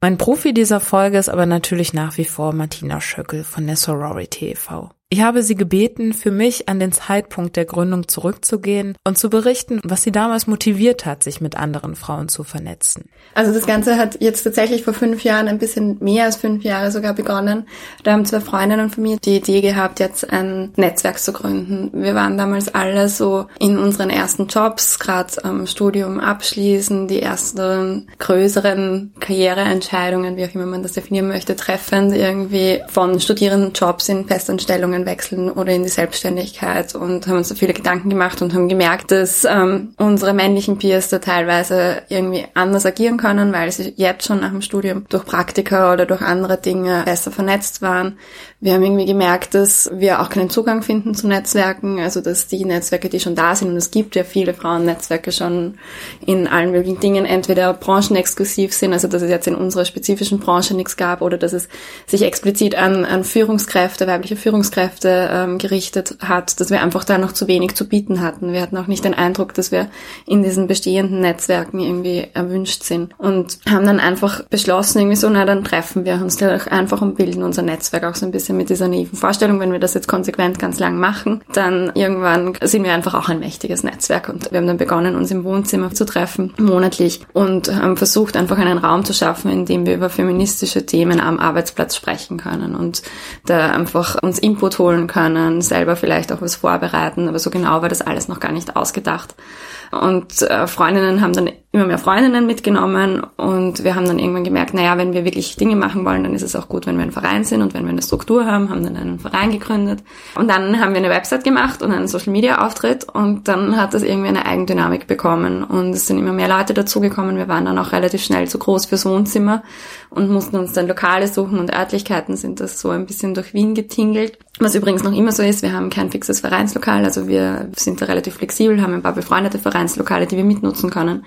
Mein Profi dieser Folge ist aber natürlich nach wie vor Martina Schöckel von der Sorority e.V. Ich habe sie gebeten, für mich an den Zeitpunkt der Gründung zurückzugehen und zu berichten, was sie damals motiviert hat, sich mit anderen Frauen zu vernetzen. Also das Ganze hat jetzt tatsächlich vor fünf Jahren, ein bisschen mehr als fünf Jahre sogar begonnen. Da haben zwei Freundinnen von mir die Idee gehabt, jetzt ein Netzwerk zu gründen. Wir waren damals alle so in unseren ersten Jobs, gerade am Studium abschließen, die ersten größeren Karriereentscheidungen, wie auch immer man das definieren möchte, treffend irgendwie von Studierendenjobs in Festanstellungen Ausbildungen wechseln oder in die Selbstständigkeit und haben uns da viele Gedanken gemacht und haben gemerkt, dass ähm, unsere männlichen Peers da teilweise irgendwie anders agieren können, weil sie jetzt schon nach dem Studium durch Praktika oder durch andere Dinge besser vernetzt waren. Wir haben irgendwie gemerkt, dass wir auch keinen Zugang finden zu Netzwerken, also dass die Netzwerke, die schon da sind, und es gibt ja viele Frauennetzwerke schon in allen möglichen Dingen, entweder branchenexklusiv sind, also dass es jetzt in unserer spezifischen Branche nichts gab oder dass es sich explizit an, an Führungskräfte, weibliche Führungskräfte Führungskräfte ähm, gerichtet hat, dass wir einfach da noch zu wenig zu bieten hatten. Wir hatten auch nicht den Eindruck, dass wir in diesen bestehenden Netzwerken irgendwie erwünscht sind und haben dann einfach beschlossen, irgendwie so, na dann treffen wir uns gleich einfach und bilden unser Netzwerk auch so ein bisschen mit dieser naiven Vorstellung, wenn wir das jetzt konsequent ganz lang machen, dann irgendwann sind wir einfach auch ein mächtiges Netzwerk und wir haben dann begonnen, uns im Wohnzimmer zu treffen, monatlich und haben versucht, einfach einen Raum zu schaffen, in dem wir über feministische Themen am Arbeitsplatz sprechen können und da einfach uns Input holen können, selber vielleicht auch was vorbereiten, aber so genau war das alles noch gar nicht ausgedacht. Und äh, Freundinnen haben dann immer mehr Freundinnen mitgenommen und wir haben dann irgendwann gemerkt, naja, wenn wir wirklich Dinge machen wollen, dann ist es auch gut, wenn wir ein Verein sind und wenn wir eine Struktur haben, haben dann einen Verein gegründet. Und dann haben wir eine Website gemacht und einen Social Media Auftritt und dann hat das irgendwie eine Eigendynamik bekommen und es sind immer mehr Leute dazugekommen. Wir waren dann auch relativ schnell zu groß fürs Wohnzimmer und mussten uns dann Lokale suchen und Örtlichkeiten sind das so ein bisschen durch Wien getingelt. Was übrigens noch immer so ist, wir haben kein fixes Vereinslokal, also wir sind da relativ flexibel, haben ein paar befreundete Vereinslokale, die wir mitnutzen können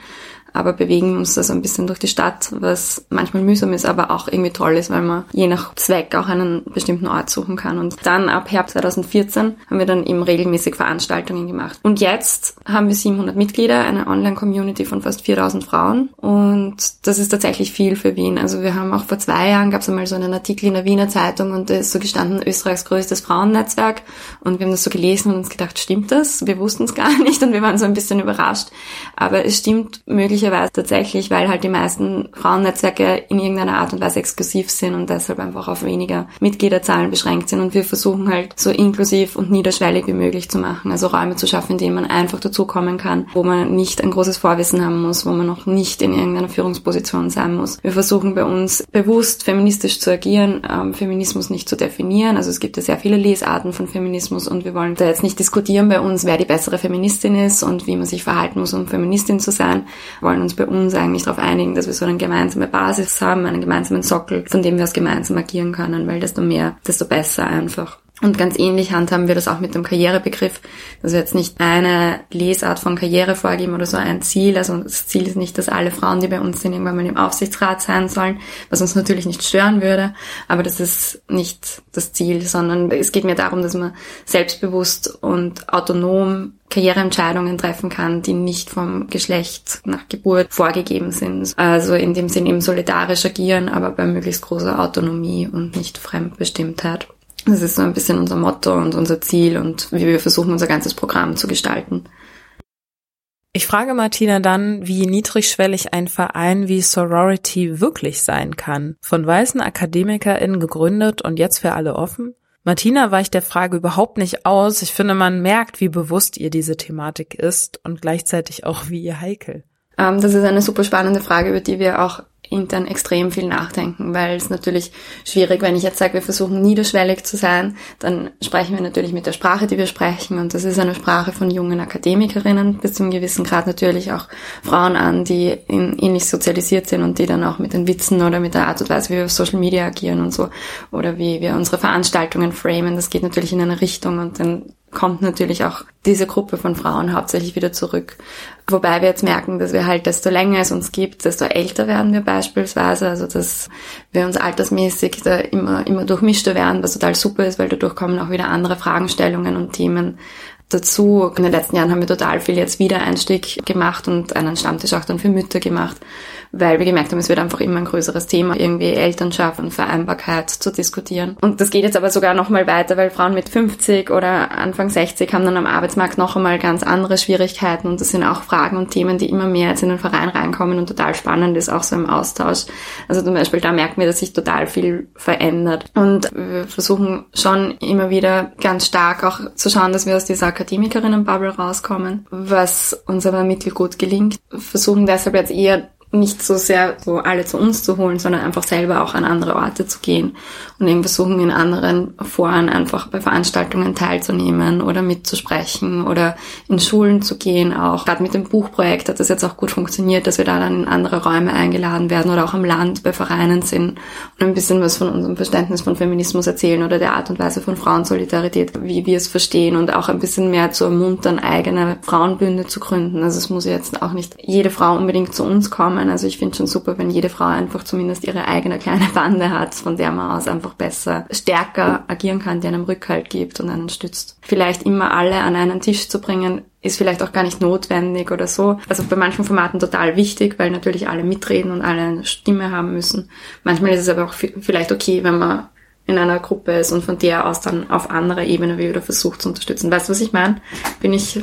aber bewegen uns da so ein bisschen durch die Stadt, was manchmal mühsam ist, aber auch irgendwie toll ist, weil man je nach Zweck auch einen bestimmten Ort suchen kann. Und dann ab Herbst 2014 haben wir dann eben regelmäßig Veranstaltungen gemacht. Und jetzt haben wir 700 Mitglieder, eine Online-Community von fast 4000 Frauen und das ist tatsächlich viel für Wien. Also wir haben auch vor zwei Jahren gab es einmal so einen Artikel in der Wiener Zeitung und da ist so gestanden Österreichs größtes Frauennetzwerk und wir haben das so gelesen und uns gedacht, stimmt das? Wir wussten es gar nicht und wir waren so ein bisschen überrascht. Aber es stimmt möglicherweise möglicherweise tatsächlich, weil halt die meisten Frauennetzwerke in irgendeiner Art und Weise exklusiv sind und deshalb einfach auf weniger Mitgliederzahlen beschränkt sind. Und wir versuchen halt so inklusiv und niederschwellig wie möglich zu machen. Also Räume zu schaffen, in denen man einfach dazukommen kann, wo man nicht ein großes Vorwissen haben muss, wo man noch nicht in irgendeiner Führungsposition sein muss. Wir versuchen bei uns bewusst feministisch zu agieren, ähm, Feminismus nicht zu definieren. Also es gibt ja sehr viele Lesarten von Feminismus und wir wollen da jetzt nicht diskutieren bei uns, wer die bessere Feministin ist und wie man sich verhalten muss, um Feministin zu sein wollen uns bei uns eigentlich darauf einigen, dass wir so eine gemeinsame Basis haben, einen gemeinsamen Sockel, von dem wir aus gemeinsam agieren können, weil desto mehr, desto besser einfach. Und ganz ähnlich handhaben wir das auch mit dem Karrierebegriff, dass wir jetzt nicht eine Lesart von Karriere vorgeben oder so ein Ziel. Also das Ziel ist nicht, dass alle Frauen, die bei uns sind, irgendwann mal im Aufsichtsrat sein sollen, was uns natürlich nicht stören würde. Aber das ist nicht das Ziel, sondern es geht mir darum, dass man selbstbewusst und autonom Karriereentscheidungen treffen kann, die nicht vom Geschlecht nach Geburt vorgegeben sind. Also in dem Sinn eben solidarisch agieren, aber bei möglichst großer Autonomie und nicht Fremdbestimmtheit. Das ist so ein bisschen unser Motto und unser Ziel und wie wir versuchen, unser ganzes Programm zu gestalten. Ich frage Martina dann, wie niedrigschwellig ein Verein wie Sorority wirklich sein kann. Von weißen AkademikerInnen gegründet und jetzt für alle offen? Martina weicht der Frage überhaupt nicht aus. Ich finde, man merkt, wie bewusst ihr diese Thematik ist und gleichzeitig auch wie ihr heikel. Ähm, das ist eine super spannende Frage, über die wir auch intern extrem viel nachdenken, weil es natürlich schwierig, wenn ich jetzt sage, wir versuchen niederschwellig zu sein, dann sprechen wir natürlich mit der Sprache, die wir sprechen. Und das ist eine Sprache von jungen Akademikerinnen, bis zu einem gewissen Grad natürlich auch Frauen an, die in, ähnlich sozialisiert sind und die dann auch mit den Witzen oder mit der Art und Weise, wie wir auf Social Media agieren und so oder wie wir unsere Veranstaltungen framen, das geht natürlich in eine Richtung und dann kommt natürlich auch diese Gruppe von Frauen hauptsächlich wieder zurück. Wobei wir jetzt merken, dass wir halt, desto länger es uns gibt, desto älter werden wir beispielsweise. Also dass wir uns altersmäßig da immer, immer durchmischter werden, was total super ist, weil dadurch kommen auch wieder andere Fragestellungen und Themen dazu. In den letzten Jahren haben wir total viel jetzt Wiedereinstieg gemacht und einen Stammtisch auch dann für Mütter gemacht weil wir gemerkt haben, es wird einfach immer ein größeres Thema, irgendwie Elternschaft und Vereinbarkeit zu diskutieren. Und das geht jetzt aber sogar noch mal weiter, weil Frauen mit 50 oder Anfang 60 haben dann am Arbeitsmarkt noch einmal ganz andere Schwierigkeiten und das sind auch Fragen und Themen, die immer mehr jetzt in den Verein reinkommen und total spannend ist, auch so im Austausch. Also zum Beispiel da merken wir, dass sich total viel verändert. Und wir versuchen schon immer wieder ganz stark auch zu schauen, dass wir aus dieser Akademikerinnen-Bubble rauskommen, was uns aber mittelgut gelingt. Versuchen deshalb jetzt eher nicht so sehr so alle zu uns zu holen, sondern einfach selber auch an andere Orte zu gehen und eben versuchen in anderen Foren einfach bei Veranstaltungen teilzunehmen oder mitzusprechen oder in Schulen zu gehen auch. Gerade mit dem Buchprojekt hat das jetzt auch gut funktioniert, dass wir da dann in andere Räume eingeladen werden oder auch am Land bei Vereinen sind und ein bisschen was von unserem Verständnis von Feminismus erzählen oder der Art und Weise von Frauensolidarität, wie wir es verstehen und auch ein bisschen mehr zu ermuntern, eigene Frauenbünde zu gründen. Also es muss jetzt auch nicht jede Frau unbedingt zu uns kommen, zusammen. Also ich finde schon super, wenn jede Frau einfach zumindest ihre eigene kleine Bande hat, von der man aus einfach besser, stärker agieren kann, die einem Rückhalt gibt und einen stützt. Vielleicht immer alle an einen Tisch zu bringen, ist vielleicht auch gar nicht notwendig oder so. Also bei manchen Formaten total wichtig, weil natürlich alle mitreden und alle eine Stimme haben müssen. Manchmal ist es aber auch vielleicht okay, wenn man in einer Gruppe ist und von der aus dann auf anderer Ebene wieder versucht zu unterstützen. Weißt du, was ich meine? Bin ich,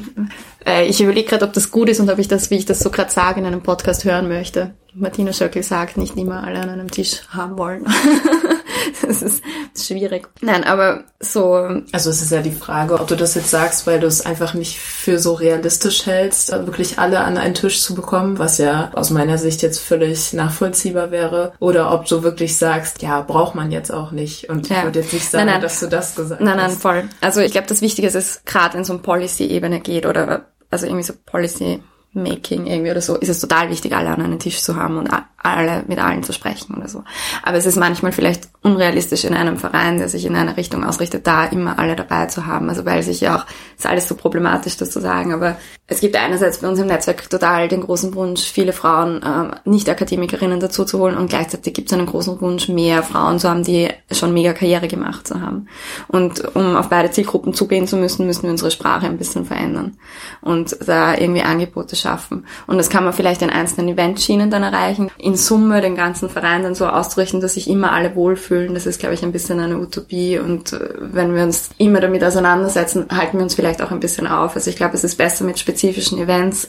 äh, ich überlege gerade, ob das gut ist und ob ich das, wie ich das so gerade sage, in einem Podcast hören möchte. Martina Schöckel sagt, nicht immer alle an einem Tisch haben wollen. das ist schwierig. Nein, aber so. Also es ist ja die Frage, ob du das jetzt sagst, weil du es einfach nicht für so realistisch hältst, wirklich alle an einen Tisch zu bekommen, was ja aus meiner Sicht jetzt völlig nachvollziehbar wäre, oder ob du wirklich sagst, ja, braucht man jetzt auch nicht. Und ja. ich würde jetzt nicht sagen, nein, nein. dass du das gesagt nein, hast. Nein, nein, voll. Also ich glaube, das Wichtige ist, dass es gerade in so eine Policy-Ebene geht oder also irgendwie so Policy Making irgendwie oder so, ist es total wichtig, alle an einem Tisch zu haben und alle mit allen zu sprechen oder so. Aber es ist manchmal vielleicht unrealistisch in einem Verein, der sich in eine Richtung ausrichtet, da immer alle dabei zu haben. Also weil sich ja auch, ist alles so problematisch, das zu sagen, aber es gibt einerseits bei uns im Netzwerk total den großen Wunsch, viele Frauen, äh, Nicht-Akademikerinnen dazu zu holen und gleichzeitig gibt es einen großen Wunsch, mehr Frauen zu haben, die schon mega Karriere gemacht zu haben. Und um auf beide Zielgruppen zugehen zu müssen, müssen wir unsere Sprache ein bisschen verändern und da irgendwie Angebote schaffen. Und das kann man vielleicht in einzelnen Eventschienen dann erreichen. In Summe den ganzen Verein dann so auszurichten, dass sich immer alle wohlfühlen, das ist, glaube ich, ein bisschen eine Utopie. Und äh, wenn wir uns immer damit auseinandersetzen, halten wir uns vielleicht auch ein bisschen auf. Also ich glaube, es ist besser mit spezifischen Events,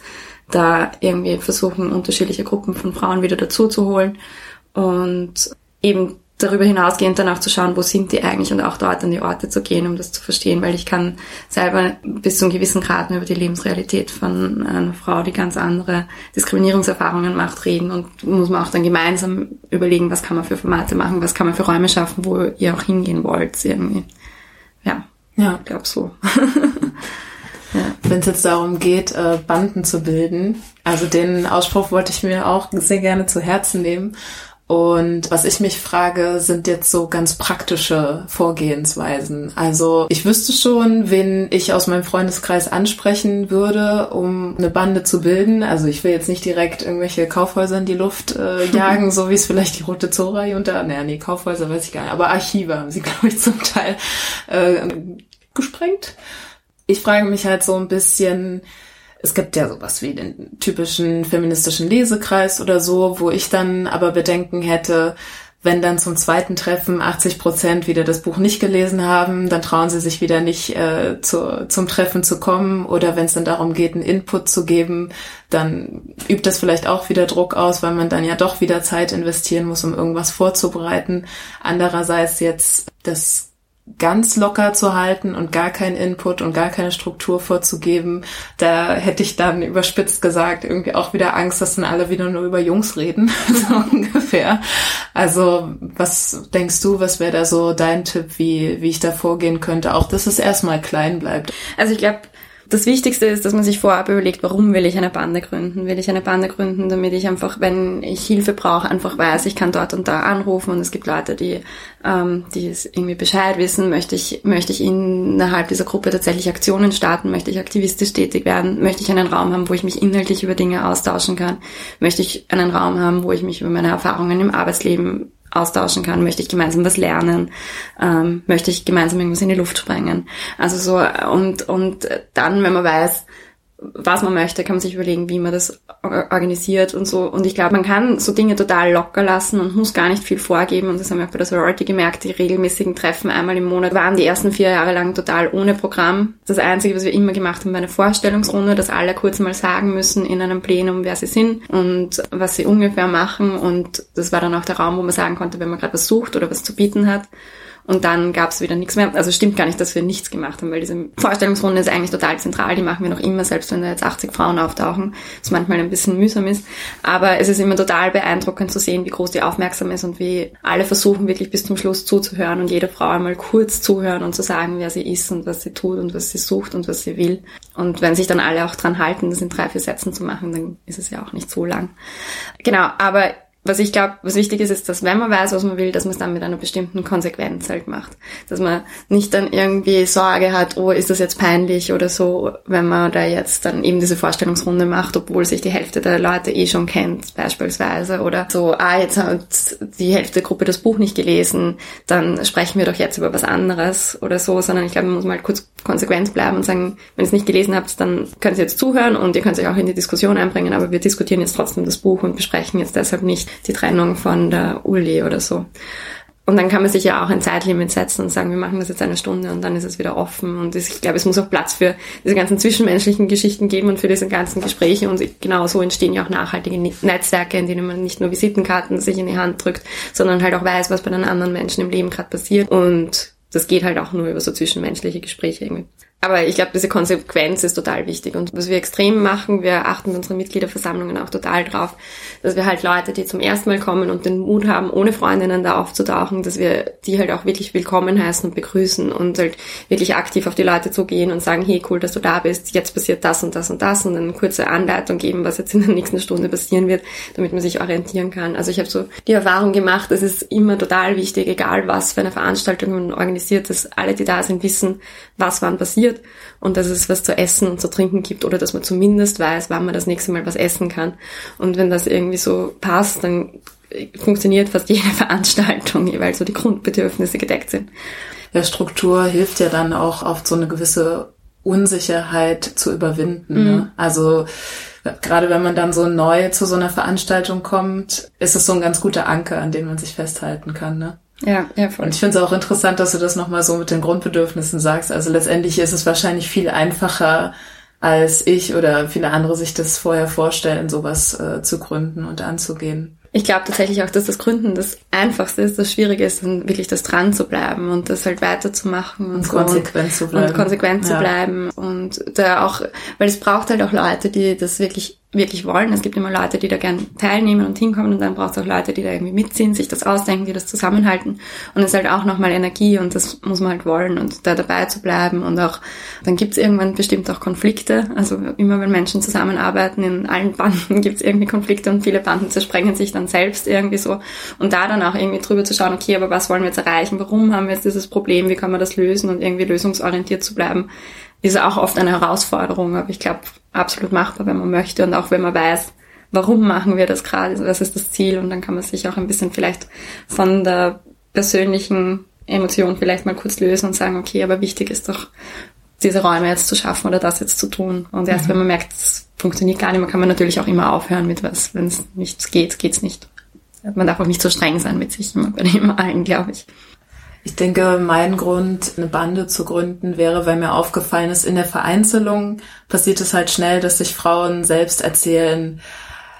da irgendwie versuchen, unterschiedliche Gruppen von Frauen wieder dazu zu holen und eben darüber hinausgehend dann auch zu schauen, wo sind die eigentlich und auch dort an die Orte zu gehen, um das zu verstehen, weil ich kann selber bis zu einem gewissen Grad über die Lebensrealität von einer Frau, die ganz andere Diskriminierungserfahrungen macht, reden und muss man auch dann gemeinsam überlegen, was kann man für Formate machen, was kann man für Räume schaffen, wo ihr auch hingehen wollt, irgendwie. Ja, ja. ich glaube so. Ja. Wenn es jetzt darum geht, äh, Banden zu bilden, also den Ausspruch wollte ich mir auch sehr gerne zu Herzen nehmen. Und was ich mich frage, sind jetzt so ganz praktische Vorgehensweisen. Also ich wüsste schon, wen ich aus meinem Freundeskreis ansprechen würde, um eine Bande zu bilden. Also ich will jetzt nicht direkt irgendwelche Kaufhäuser in die Luft äh, jagen, so wie es vielleicht die Rote Zora hier unter. Naja, nee, Kaufhäuser weiß ich gar nicht. Aber Archive haben sie, glaube ich, zum Teil äh, gesprengt. Ich frage mich halt so ein bisschen, es gibt ja sowas wie den typischen feministischen Lesekreis oder so, wo ich dann aber Bedenken hätte, wenn dann zum zweiten Treffen 80 Prozent wieder das Buch nicht gelesen haben, dann trauen sie sich wieder nicht äh, zu, zum Treffen zu kommen. Oder wenn es dann darum geht, einen Input zu geben, dann übt das vielleicht auch wieder Druck aus, weil man dann ja doch wieder Zeit investieren muss, um irgendwas vorzubereiten. Andererseits jetzt das ganz locker zu halten und gar keinen Input und gar keine Struktur vorzugeben, da hätte ich dann überspitzt gesagt irgendwie auch wieder Angst, dass dann alle wieder nur über Jungs reden, so ungefähr. Also was denkst du, was wäre da so dein Tipp, wie, wie ich da vorgehen könnte, auch dass es erstmal klein bleibt? Also ich glaube, das Wichtigste ist, dass man sich vorab überlegt, warum will ich eine Bande gründen? Will ich eine Bande gründen, damit ich einfach, wenn ich Hilfe brauche, einfach weiß, ich kann dort und da anrufen und es gibt Leute, die, ähm, die es irgendwie Bescheid wissen. Möchte ich, möchte ich innerhalb dieser Gruppe tatsächlich Aktionen starten? Möchte ich aktivistisch tätig werden? Möchte ich einen Raum haben, wo ich mich inhaltlich über Dinge austauschen kann? Möchte ich einen Raum haben, wo ich mich über meine Erfahrungen im Arbeitsleben austauschen kann, möchte ich gemeinsam was lernen, ähm, möchte ich gemeinsam irgendwas in die Luft sprengen. Also so und und dann, wenn man weiß, was man möchte, kann man sich überlegen, wie man das organisiert und so. Und ich glaube, man kann so Dinge total locker lassen und muss gar nicht viel vorgeben. Und das haben wir auch bei der Sorority gemerkt. Die regelmäßigen Treffen einmal im Monat waren die ersten vier Jahre lang total ohne Programm. Das Einzige, was wir immer gemacht haben, war eine Vorstellungsrunde, dass alle kurz mal sagen müssen in einem Plenum, wer sie sind und was sie ungefähr machen. Und das war dann auch der Raum, wo man sagen konnte, wenn man gerade was sucht oder was zu bieten hat. Und dann gab es wieder nichts mehr. Also stimmt gar nicht, dass wir nichts gemacht haben, weil diese Vorstellungsrunde ist eigentlich total zentral. Die machen wir noch immer, selbst wenn da jetzt 80 Frauen auftauchen, was manchmal ein bisschen mühsam ist. Aber es ist immer total beeindruckend zu sehen, wie groß die Aufmerksam ist und wie alle versuchen wirklich bis zum Schluss zuzuhören und jede Frau einmal kurz zuhören und zu sagen, wer sie ist und was sie tut und was sie sucht und was sie will. Und wenn sich dann alle auch dran halten, das in drei, vier Sätzen zu machen, dann ist es ja auch nicht so lang. Genau, aber was ich glaube, was wichtig ist, ist, dass wenn man weiß, was man will, dass man es dann mit einer bestimmten Konsequenz halt macht. Dass man nicht dann irgendwie Sorge hat, oh, ist das jetzt peinlich oder so, wenn man da jetzt dann eben diese Vorstellungsrunde macht, obwohl sich die Hälfte der Leute eh schon kennt, beispielsweise. Oder so, ah, jetzt hat die Hälfte der Gruppe das Buch nicht gelesen, dann sprechen wir doch jetzt über was anderes oder so, sondern ich glaube, man muss mal kurz konsequent bleiben und sagen, wenn ihr es nicht gelesen habt, dann könnt ihr jetzt zuhören und ihr könnt euch auch in die Diskussion einbringen, aber wir diskutieren jetzt trotzdem das Buch und besprechen jetzt deshalb nicht die Trennung von der Uli oder so. Und dann kann man sich ja auch ein Zeitlimit setzen und sagen, wir machen das jetzt eine Stunde und dann ist es wieder offen. Und ich glaube, es muss auch Platz für diese ganzen zwischenmenschlichen Geschichten geben und für diese ganzen Gespräche. Und genau so entstehen ja auch nachhaltige Netzwerke, in denen man nicht nur Visitenkarten sich in die Hand drückt, sondern halt auch weiß, was bei den anderen Menschen im Leben gerade passiert. Und das geht halt auch nur über so zwischenmenschliche Gespräche irgendwie. Aber ich glaube, diese Konsequenz ist total wichtig. Und was wir extrem machen, wir achten bei unseren Mitgliederversammlungen auch total drauf, dass wir halt Leute, die zum ersten Mal kommen und den Mut haben, ohne Freundinnen da aufzutauchen, dass wir die halt auch wirklich willkommen heißen und begrüßen und halt wirklich aktiv auf die Leute zugehen und sagen, hey, cool, dass du da bist, jetzt passiert das und das und das und eine kurze Anleitung geben, was jetzt in der nächsten Stunde passieren wird, damit man sich orientieren kann. Also ich habe so die Erfahrung gemacht, es ist immer total wichtig, egal was für eine Veranstaltung man organisiert, dass alle, die da sind, wissen, was wann passiert passiert und dass es was zu essen und zu trinken gibt oder dass man zumindest weiß, wann man das nächste Mal was essen kann. Und wenn das irgendwie so passt, dann funktioniert fast jede Veranstaltung, weil so die Grundbedürfnisse gedeckt sind. Ja, Struktur hilft ja dann auch oft so eine gewisse Unsicherheit zu überwinden. Ne? Mhm. Ne? Also gerade wenn man dann so neu zu so einer Veranstaltung kommt, ist es so ein ganz guter Anker, an den man sich festhalten kann. Ne? Ja, ja, voll. Und ich finde es auch interessant, dass du das nochmal so mit den Grundbedürfnissen sagst. Also letztendlich ist es wahrscheinlich viel einfacher, als ich oder viele andere sich das vorher vorstellen, sowas äh, zu gründen und anzugehen. Ich glaube tatsächlich auch, dass das Gründen das Einfachste ist. Das Schwierige ist dann wirklich das dran zu bleiben und das halt weiterzumachen und, und so konsequent zu bleiben. Und konsequent ja. zu bleiben. Und da auch, weil es braucht halt auch Leute, die das wirklich wirklich wollen. Es gibt immer Leute, die da gern teilnehmen und hinkommen und dann braucht es auch Leute, die da irgendwie mitziehen, sich das ausdenken, die das zusammenhalten. Und es ist halt auch nochmal Energie und das muss man halt wollen und da dabei zu bleiben und auch, dann gibt es irgendwann bestimmt auch Konflikte. Also immer wenn Menschen zusammenarbeiten, in allen Banden gibt es irgendwie Konflikte und viele Banden zersprengen sich dann selbst irgendwie so. Und da dann auch irgendwie drüber zu schauen, okay, aber was wollen wir jetzt erreichen? Warum haben wir jetzt dieses Problem? Wie kann man das lösen und irgendwie lösungsorientiert zu bleiben? ist auch oft eine Herausforderung, aber ich glaube, absolut machbar, wenn man möchte und auch wenn man weiß, warum machen wir das gerade, was ist das Ziel und dann kann man sich auch ein bisschen vielleicht von der persönlichen Emotion vielleicht mal kurz lösen und sagen, okay, aber wichtig ist doch, diese Räume jetzt zu schaffen oder das jetzt zu tun. Und erst mhm. wenn man merkt, es funktioniert gar nicht mehr, kann man natürlich auch immer aufhören mit was. Wenn es nicht geht, geht's nicht. Man darf auch nicht so streng sein mit sich, immer bei dem allen, glaube ich. Ich denke, mein Grund, eine Bande zu gründen, wäre, weil mir aufgefallen ist, in der Vereinzelung passiert es halt schnell, dass sich Frauen selbst erzählen,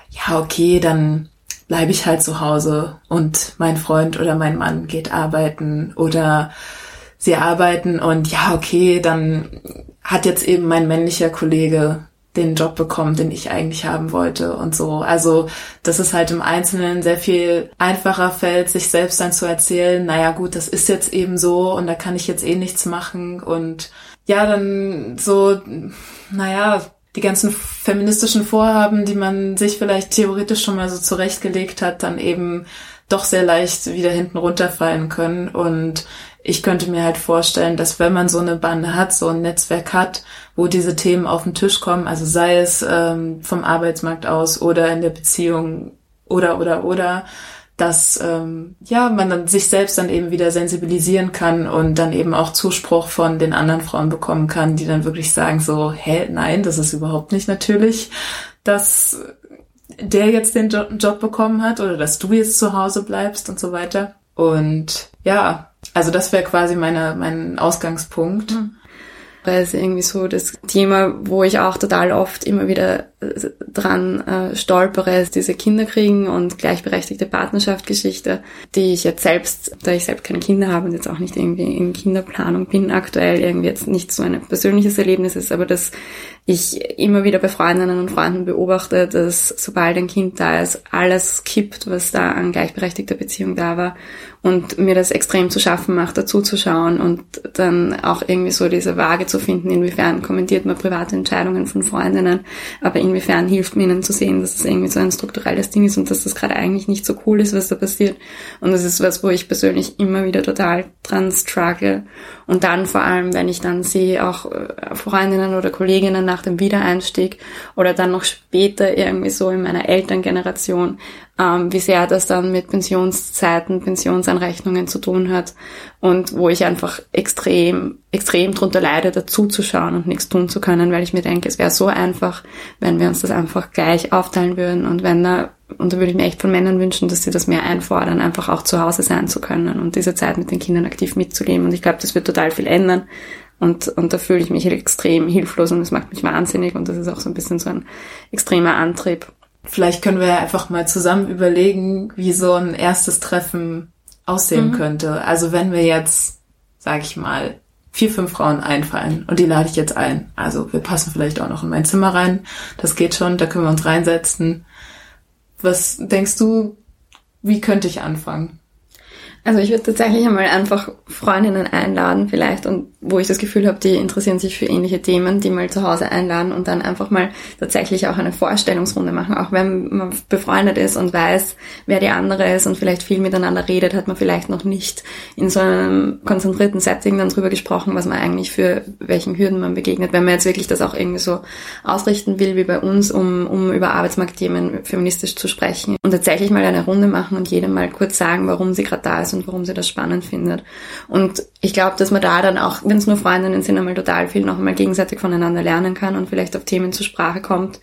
ja, okay, dann bleibe ich halt zu Hause und mein Freund oder mein Mann geht arbeiten oder sie arbeiten und ja, okay, dann hat jetzt eben mein männlicher Kollege den Job bekommen, den ich eigentlich haben wollte und so. Also, dass es halt im Einzelnen sehr viel einfacher fällt, sich selbst dann zu erzählen, naja gut, das ist jetzt eben so und da kann ich jetzt eh nichts machen und ja, dann so, naja, die ganzen feministischen Vorhaben, die man sich vielleicht theoretisch schon mal so zurechtgelegt hat, dann eben doch sehr leicht wieder hinten runterfallen können. Und ich könnte mir halt vorstellen, dass wenn man so eine Bande hat, so ein Netzwerk hat, wo diese Themen auf den Tisch kommen, also sei es ähm, vom Arbeitsmarkt aus oder in der Beziehung oder oder oder, dass ähm, ja man dann sich selbst dann eben wieder sensibilisieren kann und dann eben auch Zuspruch von den anderen Frauen bekommen kann, die dann wirklich sagen so, hä, nein, das ist überhaupt nicht natürlich, dass der jetzt den jo Job bekommen hat oder dass du jetzt zu Hause bleibst und so weiter. Und ja, also das wäre quasi meine, mein Ausgangspunkt. Mhm ist irgendwie so das Thema, wo ich auch total oft immer wieder dran äh, stolpere, ist diese Kinderkriegen und gleichberechtigte Partnerschaft-Geschichte, die ich jetzt selbst, da ich selbst keine Kinder habe und jetzt auch nicht irgendwie in Kinderplanung bin aktuell, irgendwie jetzt nicht so ein persönliches Erlebnis ist, aber dass ich immer wieder bei Freundinnen und Freunden beobachte, dass sobald ein Kind da ist, alles kippt, was da an gleichberechtigter Beziehung da war. Und mir das extrem zu schaffen macht, dazu zu schauen und dann auch irgendwie so diese Waage zu finden, inwiefern kommentiert man private Entscheidungen von Freundinnen, aber inwiefern hilft mir ihnen zu sehen, dass das irgendwie so ein strukturelles Ding ist und dass das gerade eigentlich nicht so cool ist, was da passiert. Und das ist was, wo ich persönlich immer wieder total dran struggle. Und dann vor allem, wenn ich dann sehe, auch äh, Freundinnen oder Kolleginnen nach dem Wiedereinstieg oder dann noch später irgendwie so in meiner Elterngeneration, ähm, wie sehr das dann mit Pensionszeiten, Pensionsanrechnungen zu tun hat und wo ich einfach extrem, extrem drunter leide, dazu zu schauen und nichts tun zu können, weil ich mir denke, es wäre so einfach, wenn wir uns das einfach gleich aufteilen würden und wenn da, und da würde ich mir echt von Männern wünschen, dass sie das mehr einfordern, einfach auch zu Hause sein zu können und diese Zeit mit den Kindern aktiv mitzuleben und ich glaube, das wird total viel ändern. Und, und da fühle ich mich extrem hilflos und das macht mich wahnsinnig und das ist auch so ein bisschen so ein extremer Antrieb, Vielleicht können wir ja einfach mal zusammen überlegen, wie so ein erstes Treffen aussehen mhm. könnte. Also wenn wir jetzt, sag ich mal, vier, fünf Frauen einfallen und die lade ich jetzt ein. Also wir passen vielleicht auch noch in mein Zimmer rein. Das geht schon, da können wir uns reinsetzen. Was denkst du, wie könnte ich anfangen? Also ich würde tatsächlich einmal einfach Freundinnen einladen vielleicht und wo ich das Gefühl habe, die interessieren sich für ähnliche Themen, die mal zu Hause einladen und dann einfach mal tatsächlich auch eine Vorstellungsrunde machen. Auch wenn man befreundet ist und weiß, wer die andere ist und vielleicht viel miteinander redet, hat man vielleicht noch nicht in so einem konzentrierten Setting dann drüber gesprochen, was man eigentlich für welchen Hürden man begegnet. Wenn man jetzt wirklich das auch irgendwie so ausrichten will wie bei uns, um, um über Arbeitsmarktthemen feministisch zu sprechen und tatsächlich mal eine Runde machen und jedem mal kurz sagen, warum sie gerade da ist und warum sie das spannend findet. Und ich glaube, dass man da dann auch, wenn es nur Freundinnen sind, einmal total viel noch einmal gegenseitig voneinander lernen kann und vielleicht auf Themen zur Sprache kommt,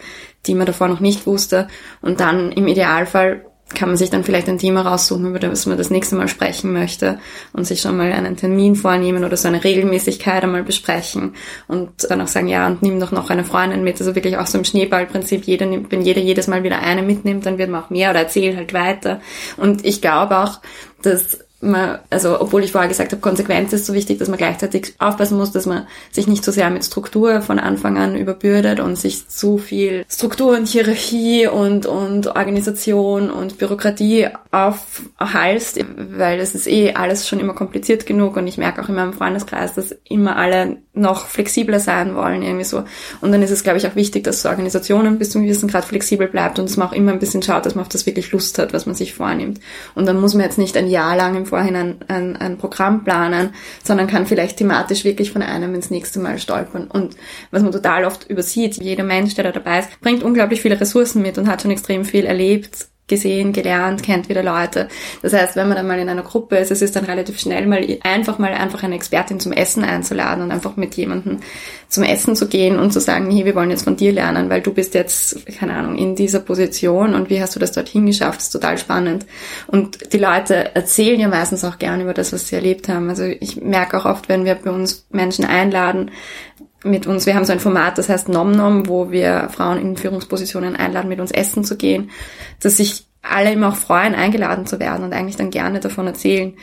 die man davor noch nicht wusste. Und dann im Idealfall kann man sich dann vielleicht ein Thema raussuchen, über das man das nächste Mal sprechen möchte und sich schon mal einen Termin vornehmen oder so eine Regelmäßigkeit einmal besprechen und dann auch sagen, ja, und nimm doch noch eine Freundin mit. Also wirklich auch so im Schneeballprinzip, jeder nimmt, wenn jeder jedes Mal wieder eine mitnimmt, dann wird man auch mehr oder erzählt halt weiter. Und ich glaube auch, dass man, also obwohl ich vorher gesagt habe, Konsequenz ist so wichtig, dass man gleichzeitig aufpassen muss, dass man sich nicht zu so sehr mit Struktur von Anfang an überbürdet und sich zu viel Struktur und Hierarchie und, und Organisation und Bürokratie aufhalst, weil es ist eh alles schon immer kompliziert genug und ich merke auch in meinem Freundeskreis, dass immer alle noch flexibler sein wollen, irgendwie so. Und dann ist es, glaube ich, auch wichtig, dass so Organisationen bis zum gewissen Grad flexibel bleibt und dass man auch immer ein bisschen schaut, dass man auf das wirklich Lust hat, was man sich vornimmt. Und dann muss man jetzt nicht ein Jahr lang im Vorhinein ein, ein Programm planen, sondern kann vielleicht thematisch wirklich von einem ins nächste Mal stolpern. Und was man total oft übersieht, jeder Mensch, der da dabei ist, bringt unglaublich viele Ressourcen mit und hat schon extrem viel erlebt, gesehen, gelernt, kennt wieder Leute. Das heißt, wenn man dann mal in einer Gruppe ist, es ist dann relativ schnell mal einfach mal einfach eine Expertin zum Essen einzuladen und einfach mit jemandem zum Essen zu gehen und zu sagen, hey, wir wollen jetzt von dir lernen, weil du bist jetzt, keine Ahnung, in dieser Position und wie hast du das dorthin geschafft? Das ist total spannend. Und die Leute erzählen ja meistens auch gern über das, was sie erlebt haben. Also ich merke auch oft, wenn wir bei uns Menschen einladen, mit uns, wir haben so ein Format, das heißt Nom Nom, wo wir Frauen in Führungspositionen einladen, mit uns essen zu gehen, dass sich alle immer auch freuen, eingeladen zu werden und eigentlich dann gerne davon erzählen.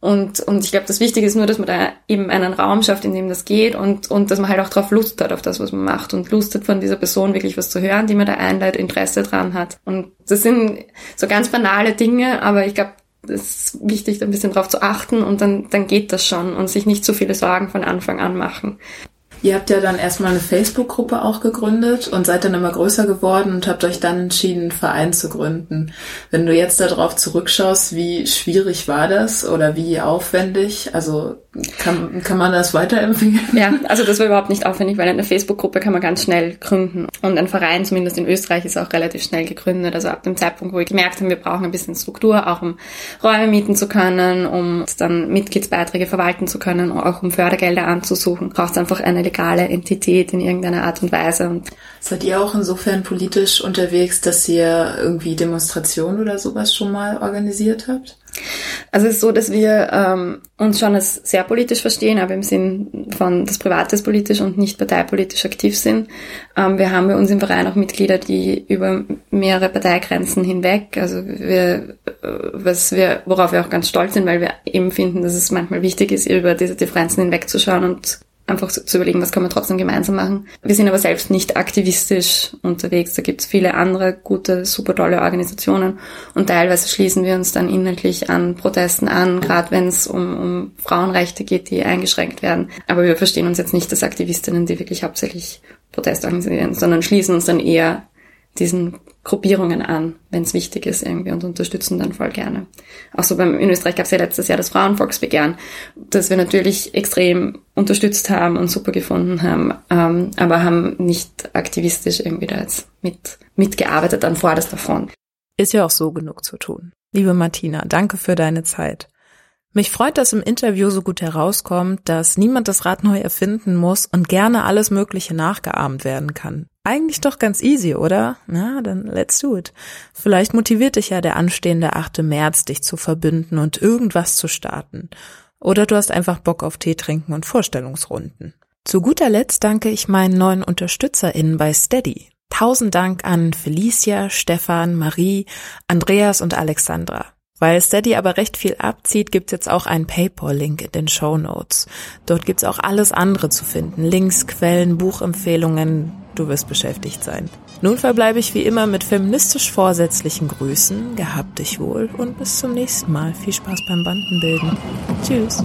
Und, und ich glaube, das Wichtige ist nur, dass man da eben einen Raum schafft, in dem das geht und, und dass man halt auch drauf Lust hat, auf das, was man macht und Lust hat, von dieser Person wirklich was zu hören, die man da einleitet, Interesse dran hat. Und das sind so ganz banale Dinge, aber ich glaube, es ist wichtig, da ein bisschen drauf zu achten und dann, dann geht das schon und sich nicht so viele Sorgen von Anfang an machen. Ihr habt ja dann erstmal eine Facebook-Gruppe auch gegründet und seid dann immer größer geworden und habt euch dann entschieden, einen Verein zu gründen. Wenn du jetzt darauf zurückschaust, wie schwierig war das oder wie aufwendig? Also kann, kann man das weiterempfehlen? Ja, also das war überhaupt nicht aufwendig, weil eine Facebook-Gruppe kann man ganz schnell gründen. Und ein Verein, zumindest in Österreich, ist auch relativ schnell gegründet. Also ab dem Zeitpunkt, wo wir gemerkt haben, wir brauchen ein bisschen Struktur, auch um Räume mieten zu können, um dann Mitgliedsbeiträge verwalten zu können, auch um Fördergelder anzusuchen, braucht es einfach eine legale Entität in irgendeiner Art und Weise. Und Seid ihr auch insofern politisch unterwegs, dass ihr irgendwie Demonstrationen oder sowas schon mal organisiert habt? Also es ist so, dass wir ähm, uns schon als sehr politisch verstehen, aber im Sinn von das Private ist politisch und nicht parteipolitisch aktiv sind. Ähm, wir haben bei uns im Verein auch Mitglieder, die über mehrere Parteigrenzen hinweg, also wir, äh, was wir, worauf wir auch ganz stolz sind, weil wir eben finden, dass es manchmal wichtig ist, über diese Differenzen hinwegzuschauen und einfach zu überlegen, was kann man trotzdem gemeinsam machen. Wir sind aber selbst nicht aktivistisch unterwegs. Da gibt es viele andere gute, super tolle Organisationen und teilweise schließen wir uns dann inhaltlich an Protesten an, gerade wenn es um, um Frauenrechte geht, die eingeschränkt werden. Aber wir verstehen uns jetzt nicht als Aktivistinnen, die wirklich hauptsächlich Proteste organisieren, sondern schließen uns dann eher diesen Gruppierungen an, wenn es wichtig ist irgendwie und unterstützen dann voll gerne. Auch so beim, in Österreich gab es ja letztes Jahr das Frauenvolksbegehren, das wir natürlich extrem unterstützt haben und super gefunden haben, ähm, aber haben nicht aktivistisch irgendwie da jetzt mit, mitgearbeitet an vorderster Front. Ist ja auch so genug zu tun. Liebe Martina, danke für deine Zeit. Mich freut, dass im Interview so gut herauskommt, dass niemand das Rad neu erfinden muss und gerne alles Mögliche nachgeahmt werden kann. Eigentlich doch ganz easy, oder? Na, dann let's do it. Vielleicht motiviert dich ja der anstehende 8. März, dich zu verbünden und irgendwas zu starten. Oder du hast einfach Bock auf Tee trinken und Vorstellungsrunden. Zu guter Letzt danke ich meinen neuen UnterstützerInnen bei Steady. Tausend Dank an Felicia, Stefan, Marie, Andreas und Alexandra. Weil Steady aber recht viel abzieht, gibt's jetzt auch einen PayPal-Link in den Show Notes. Dort gibt's auch alles andere zu finden. Links, Quellen, Buchempfehlungen. Du wirst beschäftigt sein. Nun verbleibe ich wie immer mit feministisch vorsätzlichen Grüßen. Gehabt dich wohl und bis zum nächsten Mal. Viel Spaß beim Bandenbilden. Tschüss.